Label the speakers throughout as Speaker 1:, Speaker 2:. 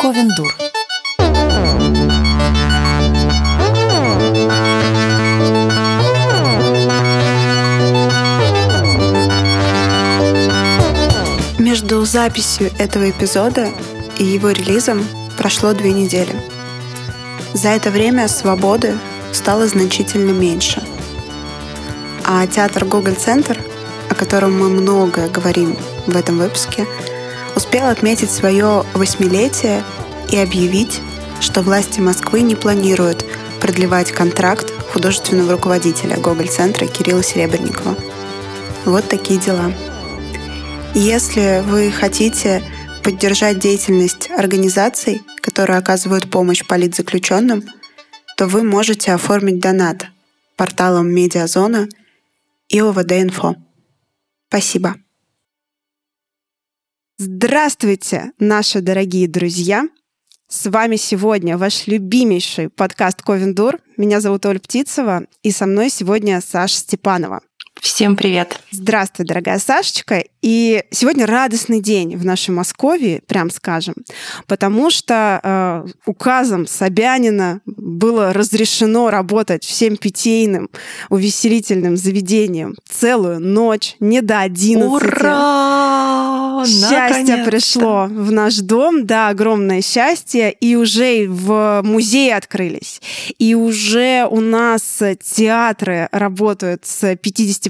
Speaker 1: Ковендур.
Speaker 2: Между записью этого эпизода и его релизом прошло две недели. За это время свободы стало значительно меньше. А театр Гоголь-центр, о котором мы много говорим в этом выпуске, успел отметить свое восьмилетие и объявить, что власти Москвы не планируют продлевать контракт художественного руководителя Гоголь-центра Кирилла Серебренникова. Вот такие дела. Если вы хотите поддержать деятельность организаций, которые оказывают помощь политзаключенным, то вы можете оформить донат порталом Медиазона и ОВД-инфо. Спасибо.
Speaker 3: Здравствуйте, наши дорогие друзья! С вами сегодня ваш любимейший подкаст Ковендур. Меня зовут Оля Птицева, и со мной сегодня Саша Степанова.
Speaker 1: Всем привет.
Speaker 3: Здравствуй, дорогая Сашечка. И сегодня радостный день в нашей Москве, прям скажем, потому что э, указом Собянина было разрешено работать всем питейным увеселительным заведениям целую ночь, не до 11.
Speaker 1: Ура!
Speaker 3: Счастье пришло в наш дом, да, огромное счастье. И уже в музее открылись. И уже у нас театры работают с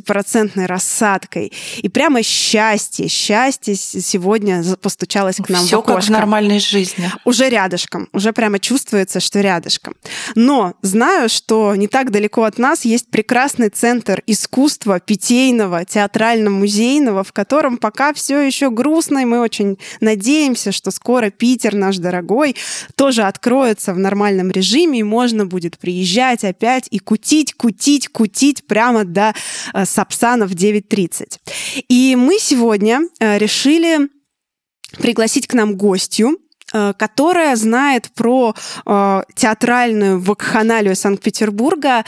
Speaker 3: 50-процентной рассадкой. И прямо счастье, счастье сегодня постучалось к нам
Speaker 1: Все
Speaker 3: в окошко.
Speaker 1: как в нормальной жизни.
Speaker 3: Уже рядышком, уже прямо чувствуется, что рядышком. Но знаю, что не так далеко от нас есть прекрасный центр искусства питейного, театрально-музейного, в котором пока все еще грустно, и мы очень надеемся, что скоро Питер наш дорогой тоже откроется в нормальном режиме, и можно будет приезжать опять и кутить, кутить, кутить прямо до э, Сапсана в 9.30. И мы сегодня э, решили пригласить к нам гостью, э, которая знает про э, театральную вакханалию Санкт-Петербурга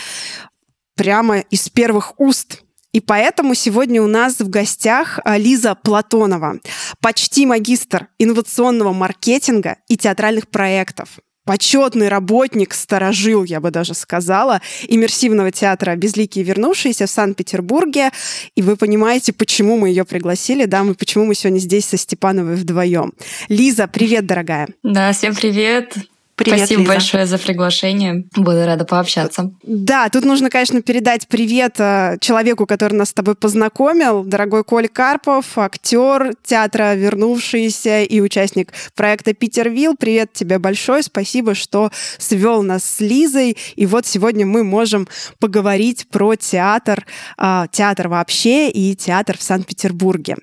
Speaker 3: прямо из первых уст. И поэтому сегодня у нас в гостях Лиза Платонова, почти магистр инновационного маркетинга и театральных проектов почетный работник, сторожил, я бы даже сказала, иммерсивного театра «Безликие вернувшиеся» в Санкт-Петербурге. И вы понимаете, почему мы ее пригласили, да, мы, почему мы сегодня здесь со Степановой вдвоем. Лиза, привет, дорогая.
Speaker 4: Да, всем привет.
Speaker 1: Привет,
Speaker 4: Спасибо
Speaker 1: Лиза.
Speaker 4: большое за приглашение. Буду рада пообщаться.
Speaker 3: Да, тут нужно, конечно, передать привет э, человеку, который нас с тобой познакомил, дорогой Коль Карпов, актер театра «Вернувшийся» и участник проекта «Питервилл». Привет тебе большой, спасибо, что свел нас с Лизой. И вот сегодня мы можем поговорить про театр, э, театр вообще и театр в Санкт-Петербурге.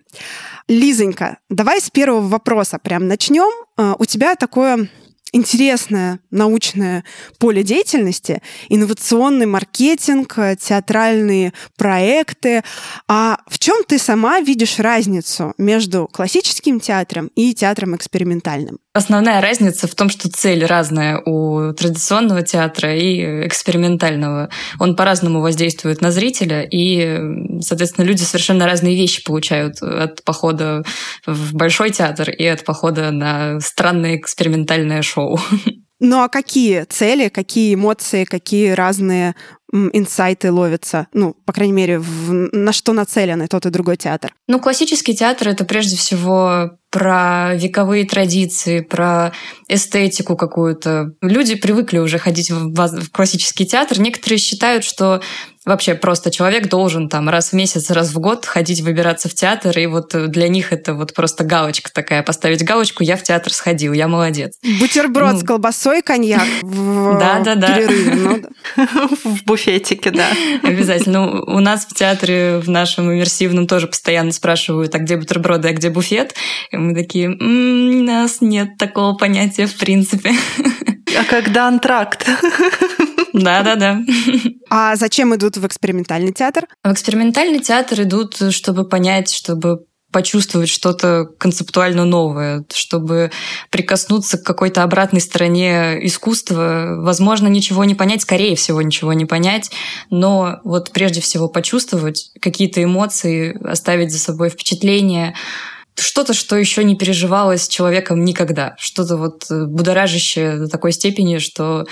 Speaker 3: Лизонька, давай с первого вопроса прям начнем. Э, У тебя такое интересное научное поле деятельности, инновационный маркетинг, э, театральные проекты. А в чем ты сама видишь разницу между классическим театром и театром экспериментальным?
Speaker 4: Основная разница в том, что цель разная у традиционного театра и экспериментального. Он по-разному воздействует на зрителя, и, соответственно, люди совершенно разные вещи получают от похода в большой театр и от похода на странное экспериментальное шоу.
Speaker 3: Ну а какие цели, какие эмоции, какие разные инсайты ловятся? Ну, по крайней мере, в- на что нацелены тот и другой театр?
Speaker 4: Ну, классический театр — это прежде всего про вековые традиции, про эстетику какую-то. Люди привыкли уже ходить в, классический театр. Некоторые считают, что вообще просто человек должен там раз в месяц, раз в год ходить, выбираться в театр, и вот для них это вот просто галочка такая, поставить галочку «я в театр сходил, я молодец».
Speaker 3: Бутерброд
Speaker 4: Ну.
Speaker 3: с колбасой, коньяк в
Speaker 4: Да-да-да.
Speaker 3: перерыве. Ну, да.
Speaker 1: В буфетике, да.
Speaker 4: Обязательно. Ну, У нас в театре, в нашем иммерсивном, тоже постоянно спрашивают, а где бутерброды, а где буфет? И мы такие, «М, у нас нет такого понятия в принципе.
Speaker 1: А когда антракт?
Speaker 4: Да-да-да.
Speaker 3: А зачем идут в экспериментальный театр?
Speaker 4: В экспериментальный театр идут, чтобы понять, чтобы почувствовать что-то концептуально новое, чтобы прикоснуться к какой-то обратной стороне искусства. Возможно, ничего не понять, скорее всего, ничего не понять, но вот прежде всего почувствовать какие-то эмоции, оставить за собой впечатление, что-то, что еще не переживалось человеком никогда. Что-то вот э, будоражащее до такой степени, что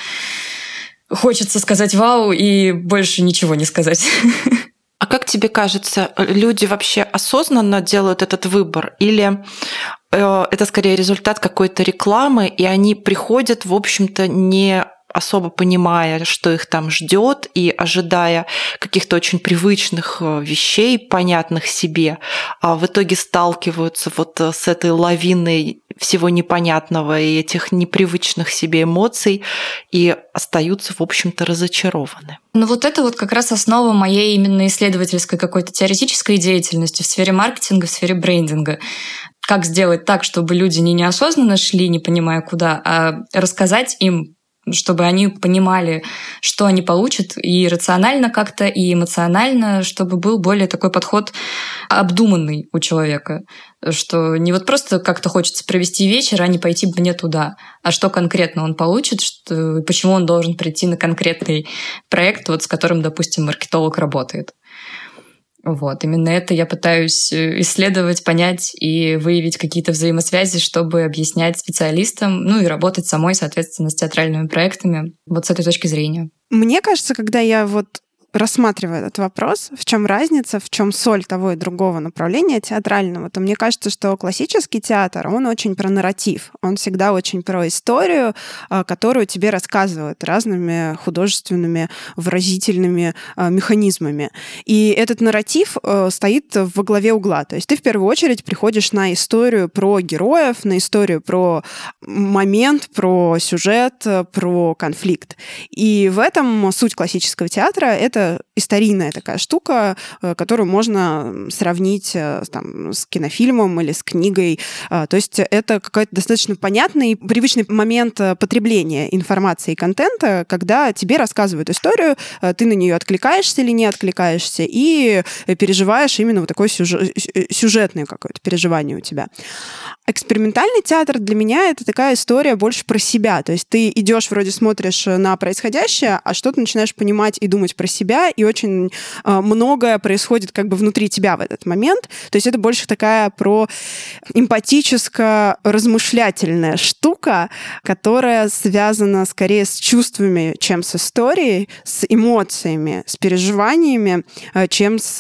Speaker 4: хочется сказать «вау» и больше ничего не сказать.
Speaker 1: А как тебе кажется, люди вообще осознанно делают этот выбор? Или э, это скорее результат какой-то рекламы, и они приходят, в общем-то, не особо понимая, что их там ждет, и ожидая каких-то очень привычных э, вещей, понятных себе, а в итоге сталкиваются вот э, с этой лавиной всего непонятного и этих непривычных себе эмоций и остаются, в общем-то, разочарованы.
Speaker 4: Ну вот это вот как раз основа моей именно исследовательской какой-то теоретической деятельности в сфере маркетинга, в сфере брендинга как сделать так, чтобы люди не неосознанно шли, не понимая куда, а рассказать им чтобы они понимали, что они получат и рационально как-то, и эмоционально, чтобы был более такой подход обдуманный у человека, что не вот просто как-то хочется провести вечер, а не пойти мне туда, а что конкретно он получит, что, почему он должен прийти на конкретный проект, вот с которым, допустим, маркетолог работает. Вот, именно это я пытаюсь э, исследовать, понять и выявить какие-то взаимосвязи, чтобы объяснять специалистам, ну и работать самой, соответственно, с театральными проектами вот с этой точки зрения.
Speaker 3: Мне кажется, когда я вот рассматривая этот вопрос, в чем разница, в чем соль того и другого направления театрального, то мне кажется, что классический театр, он очень про нарратив, он всегда очень про историю, а, которую тебе рассказывают разными художественными, выразительными а, механизмами. И этот нарратив э, стоит во главе угла. То есть ты в первую очередь приходишь на историю про героев, на историю про момент, про сюжет, про конфликт. И в этом суть классического театра — это историйная такая штука, э, которую можно сравнить э, там, с кинофильмом или с книгой. А, то есть это какой-то достаточно понятный, привычный момент э, потребления информации и контента, когда тебе рассказывают историю, ты на нее откликаешься или не откликаешься, и переживаешь именно вот такое сюжетное какое-то переживание у тебя. Экспериментальный театр для меня это такая история больше про себя. То есть ты идешь, вроде смотришь на происходящее, а что ты начинаешь понимать и думать про себя, и очень э, многое происходит как бы внутри тебя в этот момент. То есть это больше такая про эмпатическо-размышлятельная штука, которая связана скорее с чувствами, чем с историей, с эмоциями, с переживаниями, э, чем с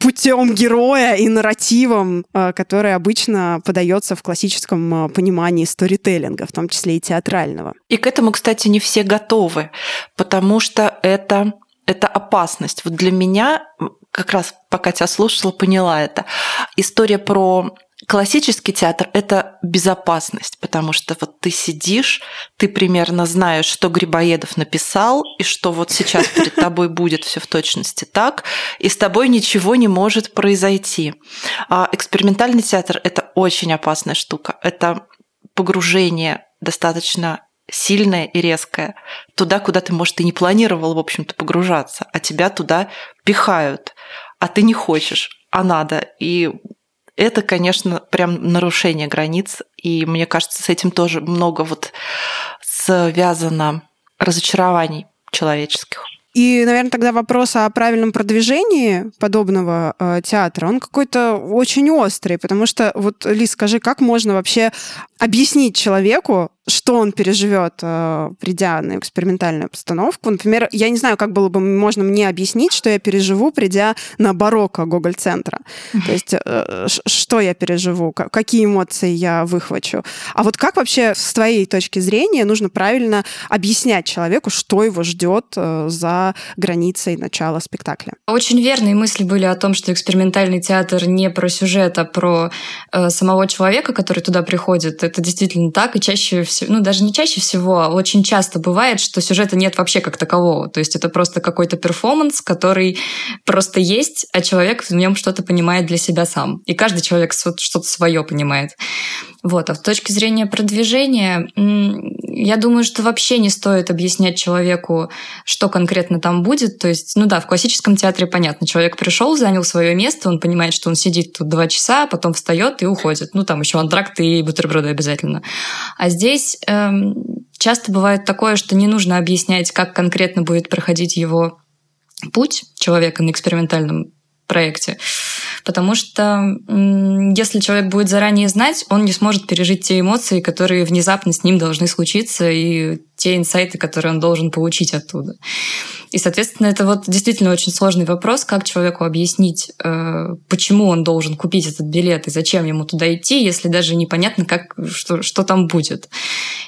Speaker 3: путем героя и нарративом, э, который обычно подается в классическом э, понимании сторителлинга, в том числе и театрального.
Speaker 1: И к этому, кстати, не все готовы, потому что это это опасность. Вот для меня, как раз пока тебя слушала, поняла это. История про Классический театр – это безопасность, потому что вот ты сидишь, ты примерно знаешь, что Грибоедов написал, и что вот сейчас перед тобой будет все в точности так, и с тобой ничего не может произойти. А экспериментальный театр – это очень опасная штука. Это погружение достаточно сильное и резкое, туда, куда ты, может, и не планировал, в общем-то, погружаться, а тебя туда пихают, а ты не хочешь, а надо. И это, конечно, прям нарушение границ. И мне кажется, с этим тоже много вот связано разочарований человеческих.
Speaker 3: И, наверное, тогда вопрос о правильном продвижении подобного э, театра, он какой-то очень острый, потому что, вот, Лиз, скажи, как можно вообще объяснить человеку, что он переживет, э, придя на экспериментальную постановку. Например, я не знаю, как было бы можно мне объяснить, что я переживу, придя на барокко Гоголь-центра. То есть, э, что я переживу, какие эмоции я выхвачу. А вот как вообще с твоей точки зрения нужно правильно объяснять человеку, что его ждет э, за границей начала спектакля?
Speaker 4: Очень верные мысли были о том, что экспериментальный театр не про сюжет, а про самого человека, который туда приходит. Это действительно так, и чаще всего ну даже не чаще всего, а очень часто бывает, что сюжета нет вообще как такового. То есть это просто какой-то перформанс, который просто есть, а человек в нем что-то понимает для себя сам. И каждый человек что-то свое понимает. Вот. А с точки зрения продвижения, я думаю, что вообще не стоит объяснять человеку, что конкретно там будет. То есть, ну да, в классическом театре понятно, человек пришел, занял свое место, он понимает, что он сидит тут два часа, потом встает и уходит. Ну там еще антракт и бутерброды обязательно. А здесь эм, часто бывает такое, что не нужно объяснять, как конкретно будет проходить его путь человека на экспериментальном проекте. Потому что если человек будет заранее знать, он не сможет пережить те эмоции, которые внезапно с ним должны случиться, и те инсайты, которые он должен получить оттуда. И, соответственно, это вот действительно очень сложный вопрос, как человеку объяснить, э, почему он должен купить этот билет и зачем ему туда идти, если даже непонятно, как, что, что там будет.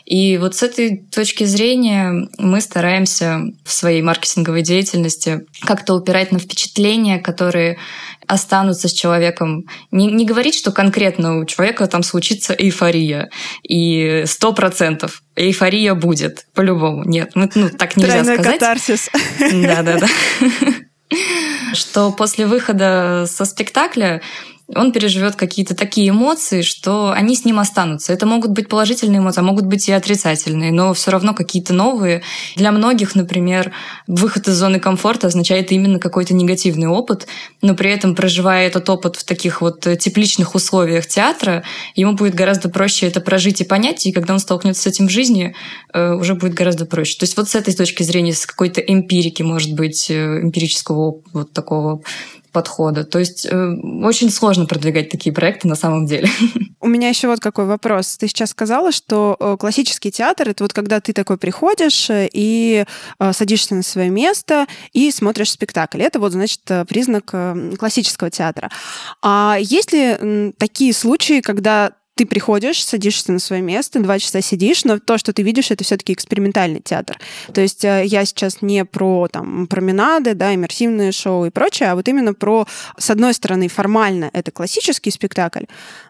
Speaker 4: И вот с этой точки зрения мы стараемся в своей маркетинговой деятельности как-то упирать на впечатления, которые останутся с человеком. Не, не говорить, что конкретно у человека там случится эйфория, и сто процентов эйфория будет, по-любому. Нет, ну, ну так нельзя
Speaker 3: Тройной
Speaker 4: сказать.
Speaker 3: катарсис.
Speaker 4: Да-да-да. Что после выхода со спектакля он переживет какие-то такие эмоции, что они с ним останутся. Это могут быть положительные эмоции, а могут быть и отрицательные, но все равно какие-то новые. Для многих, например, выход из зоны комфорта означает именно какой-то негативный опыт, но при этом, проживая этот опыт в таких вот тепличных условиях театра, ему будет гораздо проще это прожить и понять, и когда он столкнется с этим в жизни, э, уже будет гораздо проще. То есть вот с этой точки зрения, с какой-то эмпирики, может быть, э, эмпирического вот такого подхода. То есть э, очень сложно продвигать такие проекты на самом деле.
Speaker 3: У меня еще вот какой вопрос. Ты сейчас сказала, что э, классический театр это вот когда ты такой приходишь э, и э, садишься на свое место и смотришь спектакль. Это вот значит э, признак классического театра. А есть ли такие случаи, когда ты приходишь, садишься на свое место, два часа сидишь, но то, что ты видишь, это все-таки экспериментальный театр. То есть э, я сейчас не про там променады, да, иммерсивные шоу и прочее, а вот именно про, с одной стороны, формально это классический спектакль,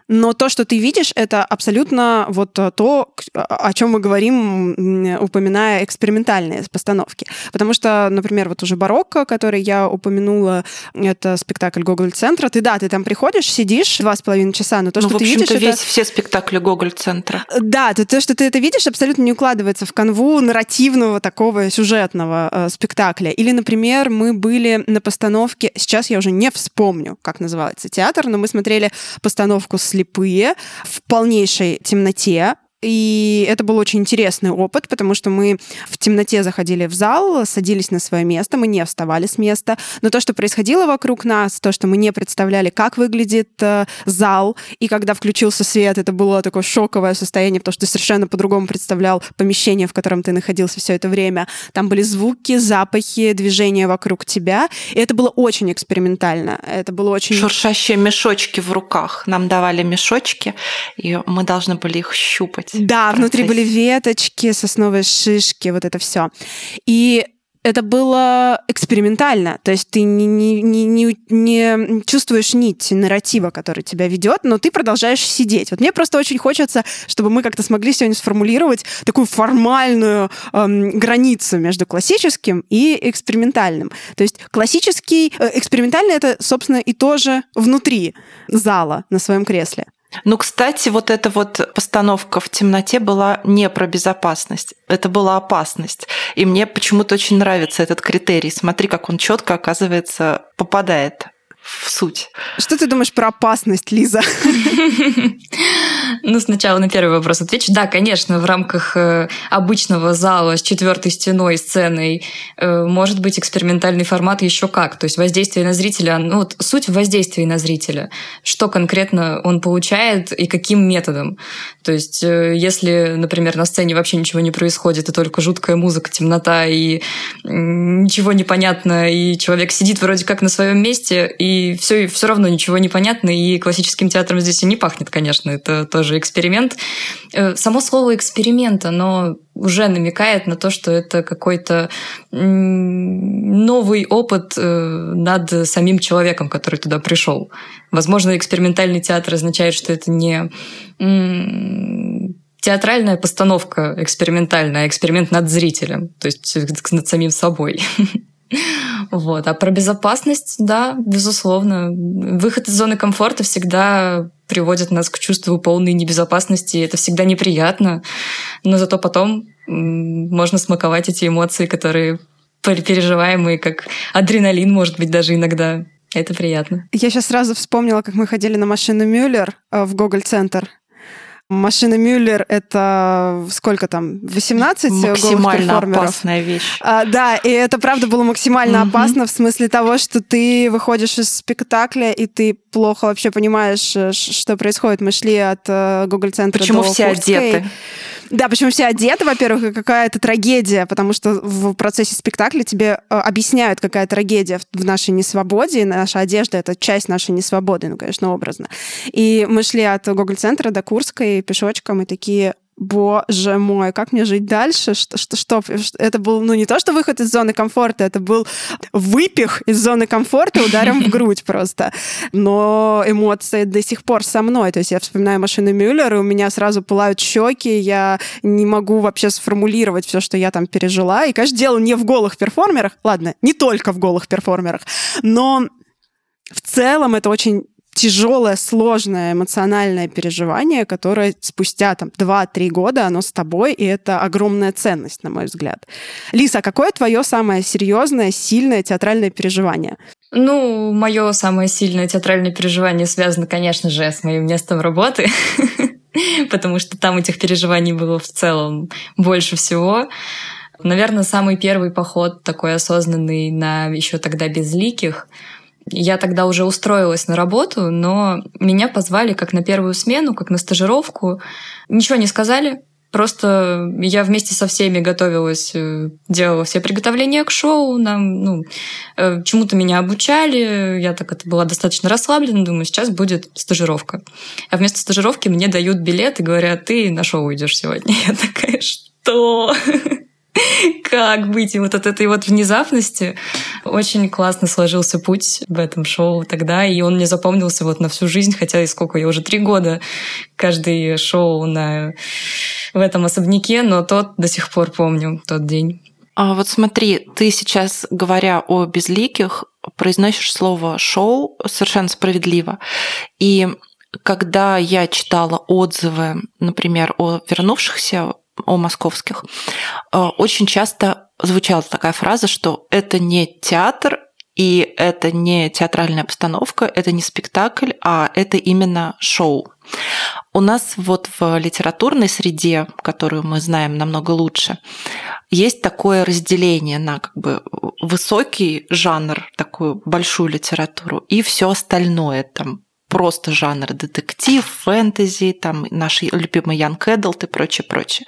Speaker 3: но то, что ты видишь, это абсолютно вот то, о чем мы говорим, упоминая экспериментальные постановки. Потому что, например, вот уже «Барокко», который я упомянула, это спектакль Гоголь-центра. Ты, да, ты там приходишь, сидишь два с половиной часа, но то,
Speaker 1: ну,
Speaker 3: что ты видишь...
Speaker 1: весь
Speaker 3: это...
Speaker 1: все спектакли Гоголь-центра.
Speaker 3: Да, то, то, что ты это видишь, абсолютно не укладывается в канву нарративного такого сюжетного э, спектакля. Или, например, мы были на постановке, сейчас я уже не вспомню, как называется театр, но мы смотрели постановку с слепые в полнейшей темноте, и это был очень интересный опыт, потому что мы в темноте заходили в зал, садились на свое место, мы не вставали с места. Но то, что происходило вокруг нас, то, что мы не представляли, как выглядит э, зал, и когда включился свет, это было такое шоковое состояние, потому что ты совершенно по-другому представлял помещение, в котором ты находился все это время. Там были звуки, запахи, движения вокруг тебя. И это было очень экспериментально. Это было очень...
Speaker 1: Шуршащие мешочки в руках. Нам давали мешочки, и мы должны были их щупать.
Speaker 3: Да, внутри были веточки, сосновые шишки, вот это все. И это было экспериментально, то есть ты не, не, не, не, чувствуешь нить нарратива, который тебя ведет, но ты продолжаешь сидеть. Вот мне просто очень хочется, чтобы мы как-то смогли сегодня сформулировать такую формальную эм, границу между классическим и экспериментальным. То есть классический, э, экспериментальный это, собственно, и тоже внутри зала на своем кресле.
Speaker 1: Ну, кстати, вот эта вот постановка в темноте была не про безопасность, это была опасность. И мне почему-то очень нравится этот критерий. Смотри, как он четко, оказывается, попадает в суть.
Speaker 3: Что ты думаешь про опасность, Лиза?
Speaker 4: Ну, сначала на первый вопрос отвечу. Да, конечно, в рамках э, обычного зала с четвертой стеной, сценой э, может быть экспериментальный формат еще как. То есть воздействие на зрителя, ну вот суть в воздействии на зрителя. Что конкретно он получает и каким методом. То есть э, если, например, на сцене вообще ничего не происходит, и только жуткая музыка, темнота, и ничего не понятно, и человек сидит вроде как на своем месте, и и все, все равно ничего не понятно, и классическим театром здесь и не пахнет, конечно, это тоже эксперимент. Э, само слово эксперимент, оно уже намекает на то, что это какой-то новый опыт э, над самим человеком, который туда пришел. Возможно, экспериментальный театр означает, что это не театральная постановка экспериментальная, а эксперимент над зрителем, то есть над самим собой. Вот. А про безопасность, да, безусловно. Выход из зоны комфорта всегда приводит нас к чувству полной небезопасности. Это всегда неприятно, но зато потом можно смаковать эти эмоции, которые переживаемые, как адреналин, может быть, даже иногда. Это приятно.
Speaker 3: Я сейчас сразу вспомнила, как мы ходили на машину Мюллер э, в Гоголь-центр Машина Мюллер — это сколько там, 18
Speaker 1: Максимально опасная вещь.
Speaker 3: А, да, и это правда было максимально угу. опасно в смысле того, что ты выходишь из спектакля, и ты плохо вообще понимаешь, э, что происходит. Мы шли от э, Google центра
Speaker 1: Почему
Speaker 3: до
Speaker 1: все
Speaker 3: Курской.
Speaker 1: одеты?
Speaker 3: Да, почему все одеты, во-первых, и какая-то трагедия, потому что в процессе спектакля тебе э, объясняют, какая трагедия в нашей несвободе, и наша одежда — это часть нашей несвободы, ну, конечно, образно. И мы шли от Гоголь-центра до Курской пешочком, и такие, боже мой, как мне жить дальше? Что, что, что? Это был, ну, не то, что выход из зоны комфорта, это был выпих из зоны комфорта ударом в грудь просто. Но эмоции до сих пор со мной. То есть я вспоминаю машину Мюллер, и у меня сразу пылают щеки, я не могу вообще сформулировать все, что я там пережила. И, конечно, дело не в голых перформерах. Ладно, не только в голых перформерах, но в целом это очень тяжелое, сложное эмоциональное переживание, которое спустя там 2-3 года оно с тобой, и это огромная ценность, на мой взгляд. Лиса, какое твое самое серьезное, сильное театральное переживание?
Speaker 4: Ну, мое самое сильное театральное переживание связано, конечно же, с моим местом работы, потому что там этих переживаний было в целом больше всего. Наверное, самый первый поход такой осознанный на еще тогда безликих — я тогда уже устроилась на работу, но меня позвали как на первую смену, как на стажировку. Ничего не сказали, Просто я вместе со всеми готовилась, э, делала все приготовления к шоу, нам, ну, э, чему-то меня обучали, я так это была достаточно расслаблена, думаю, сейчас будет стажировка. А вместо стажировки мне дают билет и говорят, ты на шоу идешь сегодня. Я такая, что? как быть и вот от этой вот внезапности. Очень классно сложился путь в этом шоу тогда, и он мне запомнился вот на всю жизнь, хотя и сколько, я уже три года каждый шоу на... в этом особняке, но тот до сих пор помню, тот день.
Speaker 1: А вот смотри, ты сейчас, говоря о безликих, произносишь слово «шоу» совершенно справедливо. И когда я читала отзывы, например, о вернувшихся о московских, э, очень часто звучала такая фраза, что это не театр, и это не театральная постановка, это не спектакль, а это именно шоу. У нас вот в литературной среде, которую мы знаем намного лучше, есть такое разделение на как бы высокий жанр, такую большую литературу, и все остальное, там просто жанр детектив, фэнтези, там наши любимые Ян Кэддлт и прочее, прочее.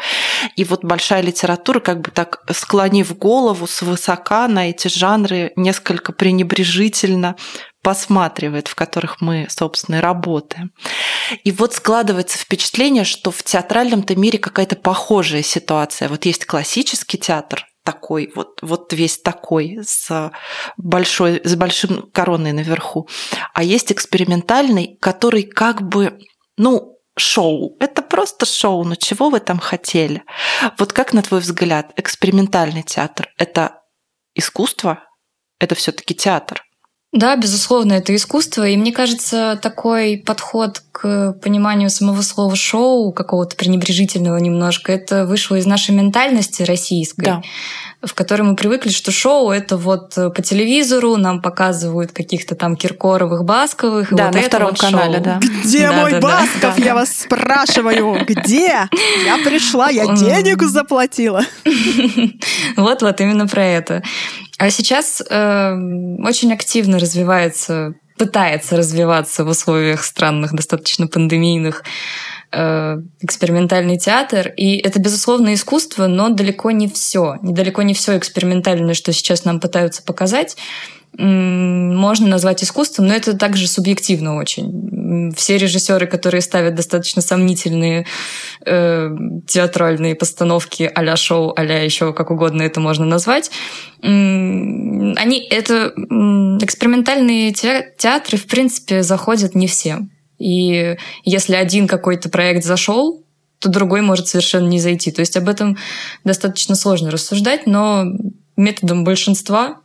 Speaker 1: И вот большая литература, как бы так склонив голову свысока на эти жанры, несколько пренебрежительно посматривает, в которых мы, собственно, и работаем. И вот складывается впечатление, что в театральном-то мире какая-то похожая ситуация. Вот есть классический театр, такой, вот, вот весь такой, с, большой, с большим короной наверху. А есть экспериментальный, который как бы, ну, шоу. Это просто шоу, но чего вы там хотели? Вот как, на твой взгляд, экспериментальный театр – это искусство? Это все таки театр?
Speaker 4: Да, безусловно, это искусство. И мне кажется, такой подход к пониманию самого слова шоу, какого-то пренебрежительного немножко, это вышло из нашей ментальности российской. Да в которой мы привыкли, что шоу это вот по телевизору нам показывают каких-то там Киркоровых, Басковых.
Speaker 1: Да,
Speaker 4: вот
Speaker 1: на втором вот канале,
Speaker 4: шоу.
Speaker 1: да.
Speaker 3: Где да, мой да, Басков, да. я вас спрашиваю? Где? Я пришла, я денег заплатила.
Speaker 4: Вот-вот, именно про это. А сейчас э, очень активно развивается, пытается развиваться в условиях странных, достаточно пандемийных э, экспериментальный театр. И это, безусловно, искусство, но далеко не все. Недалеко не все экспериментальное, что сейчас нам пытаются показать можно назвать искусством, но это также субъективно очень. Все режиссеры, которые ставят достаточно сомнительные э, театральные постановки а-ля шоу, а-ля еще как угодно это можно назвать, э, они это экспериментальные театры в принципе заходят не всем. И если один какой-то проект зашел, то другой может совершенно не зайти. То есть об этом достаточно сложно рассуждать, но методом большинства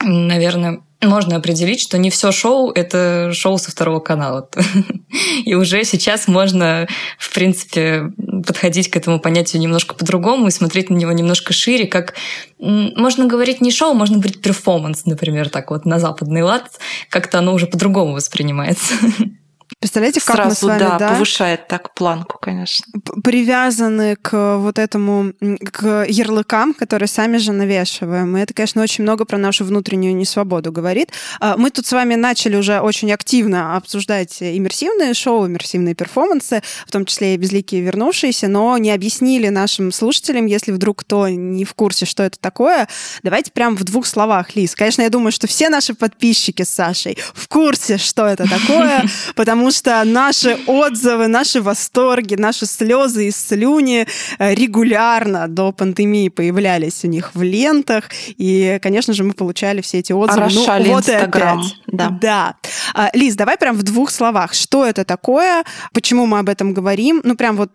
Speaker 4: наверное, можно определить, что не все шоу — это шоу со второго канала. И уже сейчас можно, в принципе, подходить к этому понятию немножко по-другому и смотреть на него немножко шире, как можно говорить не шоу, можно говорить перформанс, например, так вот на западный лад, как-то оно уже по-другому воспринимается.
Speaker 3: Представляете, как
Speaker 1: Сразу,
Speaker 3: мы с вами,
Speaker 1: да,
Speaker 3: да,
Speaker 1: повышает так планку, конечно.
Speaker 3: привязаны к вот этому, к ярлыкам, которые сами же навешиваем. И это, конечно, очень много про нашу внутреннюю несвободу говорит. А, мы тут с вами начали уже очень активно обсуждать иммерсивные шоу, иммерсивные перформансы, в том числе и «Безликие вернувшиеся», но не объяснили нашим слушателям, если вдруг кто не в курсе, что это такое, давайте прям в двух словах, Лиз. Конечно, я думаю, что все наши подписчики с Сашей в курсе, что это такое, потому потому что наши отзывы, наши восторги, наши слезы и слюни э, регулярно до пандемии появлялись у них в лентах, и, конечно же, мы получали все эти отзывы.
Speaker 1: Орошали
Speaker 3: ну, вот
Speaker 1: Инстаграм.
Speaker 3: Да. да. А, Лиз, давай прям в двух словах. Что это такое? Почему мы об этом говорим? Ну, прям вот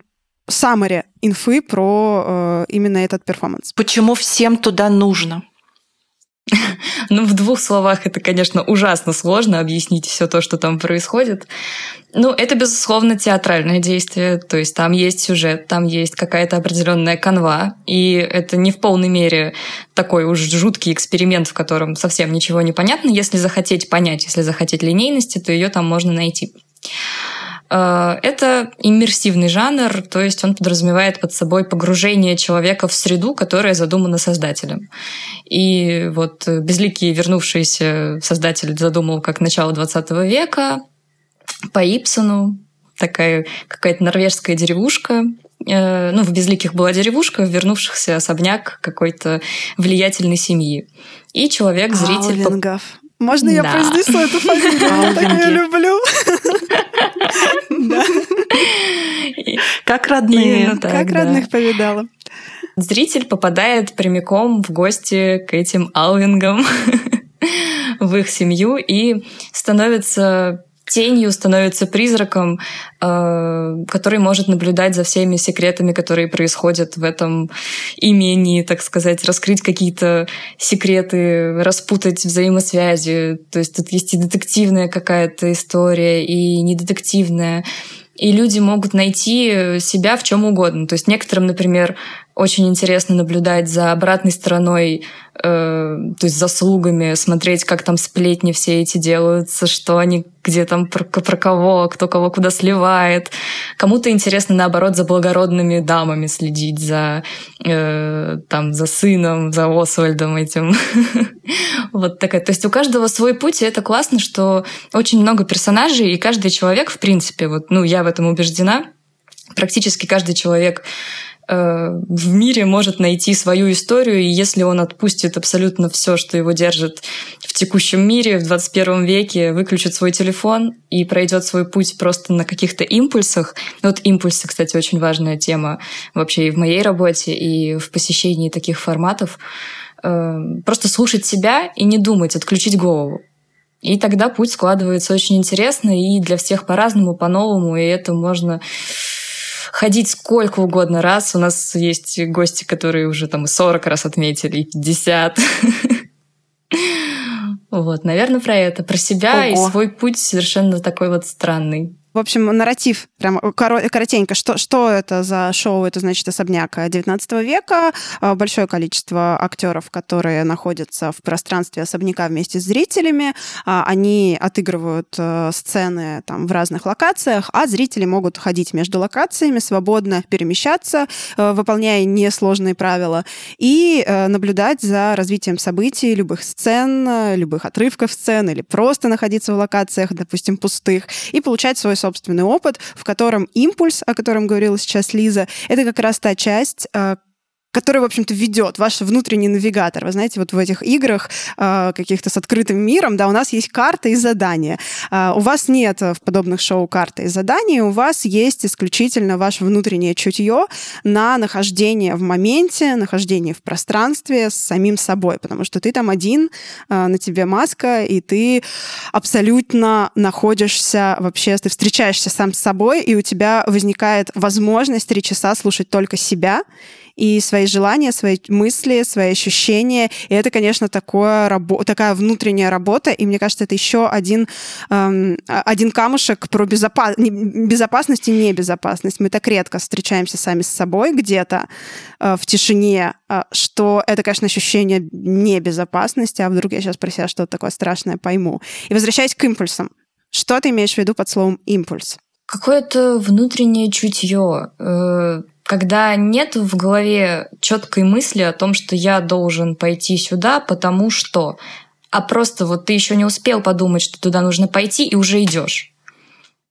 Speaker 3: саммари инфы про э, именно этот перформанс.
Speaker 1: Почему всем туда нужно?
Speaker 4: Ну, в двух словах это, конечно, ужасно сложно объяснить все то, что там происходит. Ну, это, безусловно, театральное действие, то есть там есть сюжет, там есть какая-то определенная канва, и это не в полной мере такой уж жуткий эксперимент, в котором совсем ничего не понятно. Если захотеть понять, если захотеть линейности, то ее там можно найти. Э, это иммерсивный жанр, то есть он подразумевает под собой погружение человека в среду, которая задумана создателем. И вот безликие вернувшиеся создатель задумал как начало 20 века по Ипсону, такая какая-то норвежская деревушка, э, ну, в Безликих была деревушка, в вернувшихся особняк какой-то влиятельной семьи. И человек, зритель...
Speaker 3: Алвингов. Можно я произнесу эту фамилию? Я так ее люблю.
Speaker 1: Как родные.
Speaker 3: Как родных повидала.
Speaker 4: Зритель попадает прямиком в гости к этим Алвингам в их семью и становится тенью, становится призраком, э, который может наблюдать за всеми секретами, которые происходят в этом имении, так сказать, раскрыть какие-то секреты, распутать взаимосвязи. То есть тут есть и детективная какая-то история, и недетективная и люди могут найти себя в чем угодно. То есть некоторым, например, очень интересно наблюдать за обратной стороной, э, то есть заслугами, смотреть, как там сплетни все эти делаются, что они где там про, про кого, кто кого куда сливает. Кому-то интересно, наоборот, за благородными дамами следить, за, э, там, за сыном, за Освальдом этим. вот такая. То есть у каждого свой путь, и это классно, что очень много персонажей, и каждый человек, в принципе, вот, ну, я в этом убеждена, практически каждый человек в мире может найти свою историю, и если он отпустит абсолютно все, что его держит в текущем мире, в 21 веке, выключит свой телефон и пройдет свой путь просто на каких-то импульсах. Вот импульсы, кстати, очень важная тема вообще и в моей работе, и в посещении таких форматов. Э, просто слушать себя и не думать, отключить голову. И тогда путь складывается очень интересно, и для всех по-разному, по-новому, и это можно ходить сколько угодно раз. У нас есть гости, которые уже там и 40 раз отметили, и 50. Вот, наверное, про это, про себя Ого. и свой путь совершенно такой вот странный.
Speaker 3: В общем, нарратив, прям коротенько, что, что это за шоу? Это, значит, особняк 19 века, а, большое количество актеров, которые находятся в пространстве особняка вместе с зрителями, а, они отыгрывают э, сцены там в разных локациях, а зрители могут ходить между локациями, свободно перемещаться, э, выполняя несложные правила, и э, наблюдать за развитием событий, любых сцен, любых отрывков сцен, или просто находиться в локациях, допустим, пустых, и получать свой собственный опыт, в котором импульс, о котором говорила сейчас Лиза, это как раз та часть, э, который, в общем-то, ведет ваш внутренний навигатор. Вы знаете, вот в этих играх э, каких-то с открытым миром, да, у нас есть карта и задания. Э, у вас нет в подобных шоу карты и заданий, у вас есть исключительно ваше внутреннее чутье на нахождение в моменте, нахождение в пространстве с самим собой, потому что ты там один, э, на тебе маска, и ты абсолютно находишься вообще, ты встречаешься сам с собой, и у тебя возникает возможность три часа слушать только себя, и свои желания, свои мысли, свои ощущения. И это, конечно, такое, такая внутренняя работа. И мне кажется, это еще один, эм, один камушек про безопас... безопасность и небезопасность. Мы так редко встречаемся сами с собой где-то э, в тишине, э, что это, конечно, ощущение небезопасности, а вдруг я сейчас про себя что-то такое страшное пойму. И возвращаясь к импульсам, Что ты имеешь в виду под словом импульс?
Speaker 4: Какое-то внутреннее чутье, э, когда нет в голове четкой мысли о том, что я должен пойти сюда, потому что, а просто вот ты еще не успел подумать, что туда нужно пойти, и уже идешь.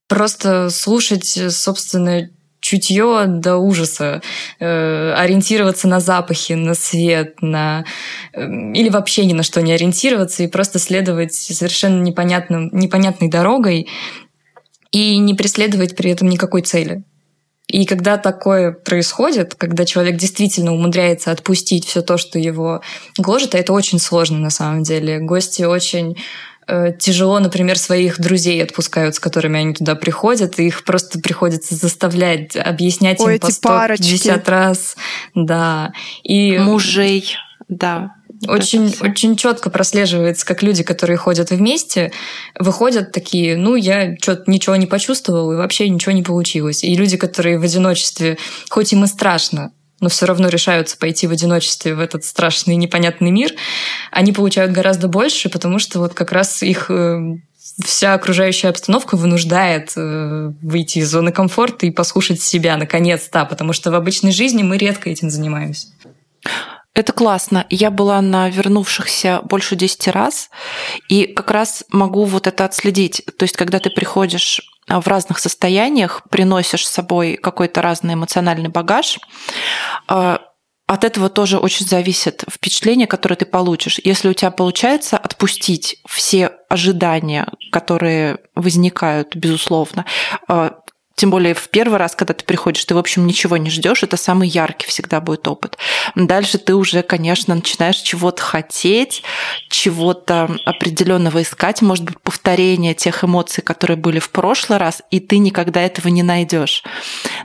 Speaker 4: Просто слушать собственное чутье до ужаса, э, ориентироваться на запахи, на свет, на э, или вообще ни на что не ориентироваться и просто следовать совершенно непонятным, непонятной дорогой и не преследовать при этом никакой цели. И когда такое происходит, когда человек действительно умудряется отпустить все то, что его гложет, а это очень сложно на самом деле. Гости очень э, тяжело, например, своих друзей отпускают, с которыми они туда приходят, и их просто приходится заставлять, объяснять
Speaker 3: Ой,
Speaker 4: им по 150 раз. Да.
Speaker 1: И... Мужей, да.
Speaker 4: Очень, очень четко прослеживается, как люди, которые ходят вместе, выходят такие, ну, я что-то ничего не почувствовал, и вообще ничего не получилось. И люди, которые в одиночестве, хоть им и страшно, но все равно решаются пойти в одиночестве в этот страшный непонятный мир, они получают гораздо больше, потому что вот как раз их э, вся окружающая обстановка вынуждает э, выйти из зоны комфорта и послушать себя наконец-то, потому что в обычной жизни мы редко этим занимаемся.
Speaker 1: Это классно. Я была на вернувшихся больше 10 раз, и как раз могу вот это отследить. То есть, когда ты приходишь а, в разных состояниях, приносишь с собой какой-то разный эмоциональный багаж, а, от этого тоже очень зависит впечатление, которое ты получишь. Если у тебя получается отпустить все ожидания, которые возникают, безусловно, а, тем более в первый раз, когда ты приходишь, ты, в общем, ничего не ждешь, это самый яркий всегда будет опыт. Дальше ты уже, конечно, начинаешь чего-то хотеть, чего-то определенного искать, может быть, повторение тех эмоций, которые были в прошлый раз, и ты никогда этого не найдешь.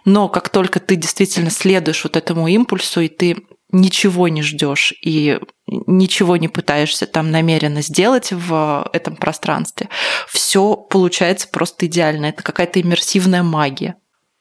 Speaker 1: Но как только ты действительно следуешь вот этому импульсу, и ты ничего не ждешь и ничего не пытаешься там намеренно сделать в этом пространстве, все получается просто идеально. Это какая-то иммерсивная магия.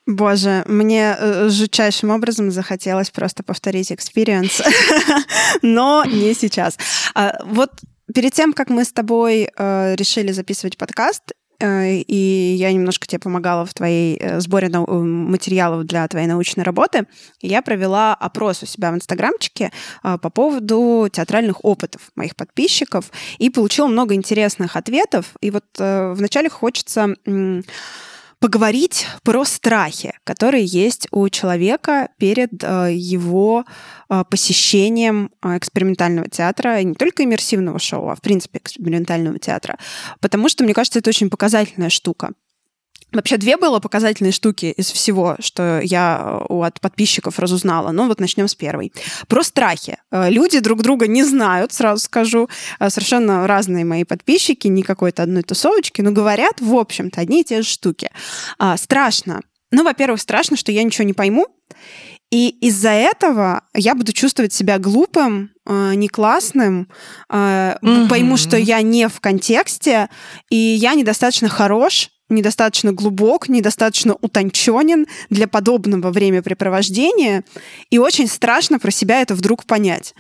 Speaker 3: Боже, мне э, жутчайшим образом захотелось просто повторить experience, но не сейчас. А, вот перед тем, как мы с тобой э, решили записывать подкаст, и я немножко тебе помогала в твоей э, сборе э, материалов для твоей научной работы. Я провела опрос у себя в Инстаграмчике по поводу театральных опытов моих подписчиков и получила много интересных ответов. И вот вначале хочется поговорить про страхи, которые есть у человека перед э, его э, посещением э, экспериментального театра, не только иммерсивного шоу, а в принципе экспериментального театра. Потому что, мне кажется, это очень показательная штука. Вообще две было показательные штуки из всего, что я э, от подписчиков разузнала. Ну вот начнем с первой. Про страхи. Э, люди друг друга не знают, сразу скажу. Э, совершенно разные мои подписчики, не какой-то одной тусовочки, но говорят, в общем-то, одни и те же штуки. А, страшно. Ну, во-первых, страшно, что я ничего не пойму. И из-за этого я буду чувствовать себя глупым, не классным, mm-hmm. пойму, что я не в контексте, и я недостаточно хорош, недостаточно глубок, недостаточно утонченен для подобного времяпрепровождения, и очень страшно про себя это вдруг понять.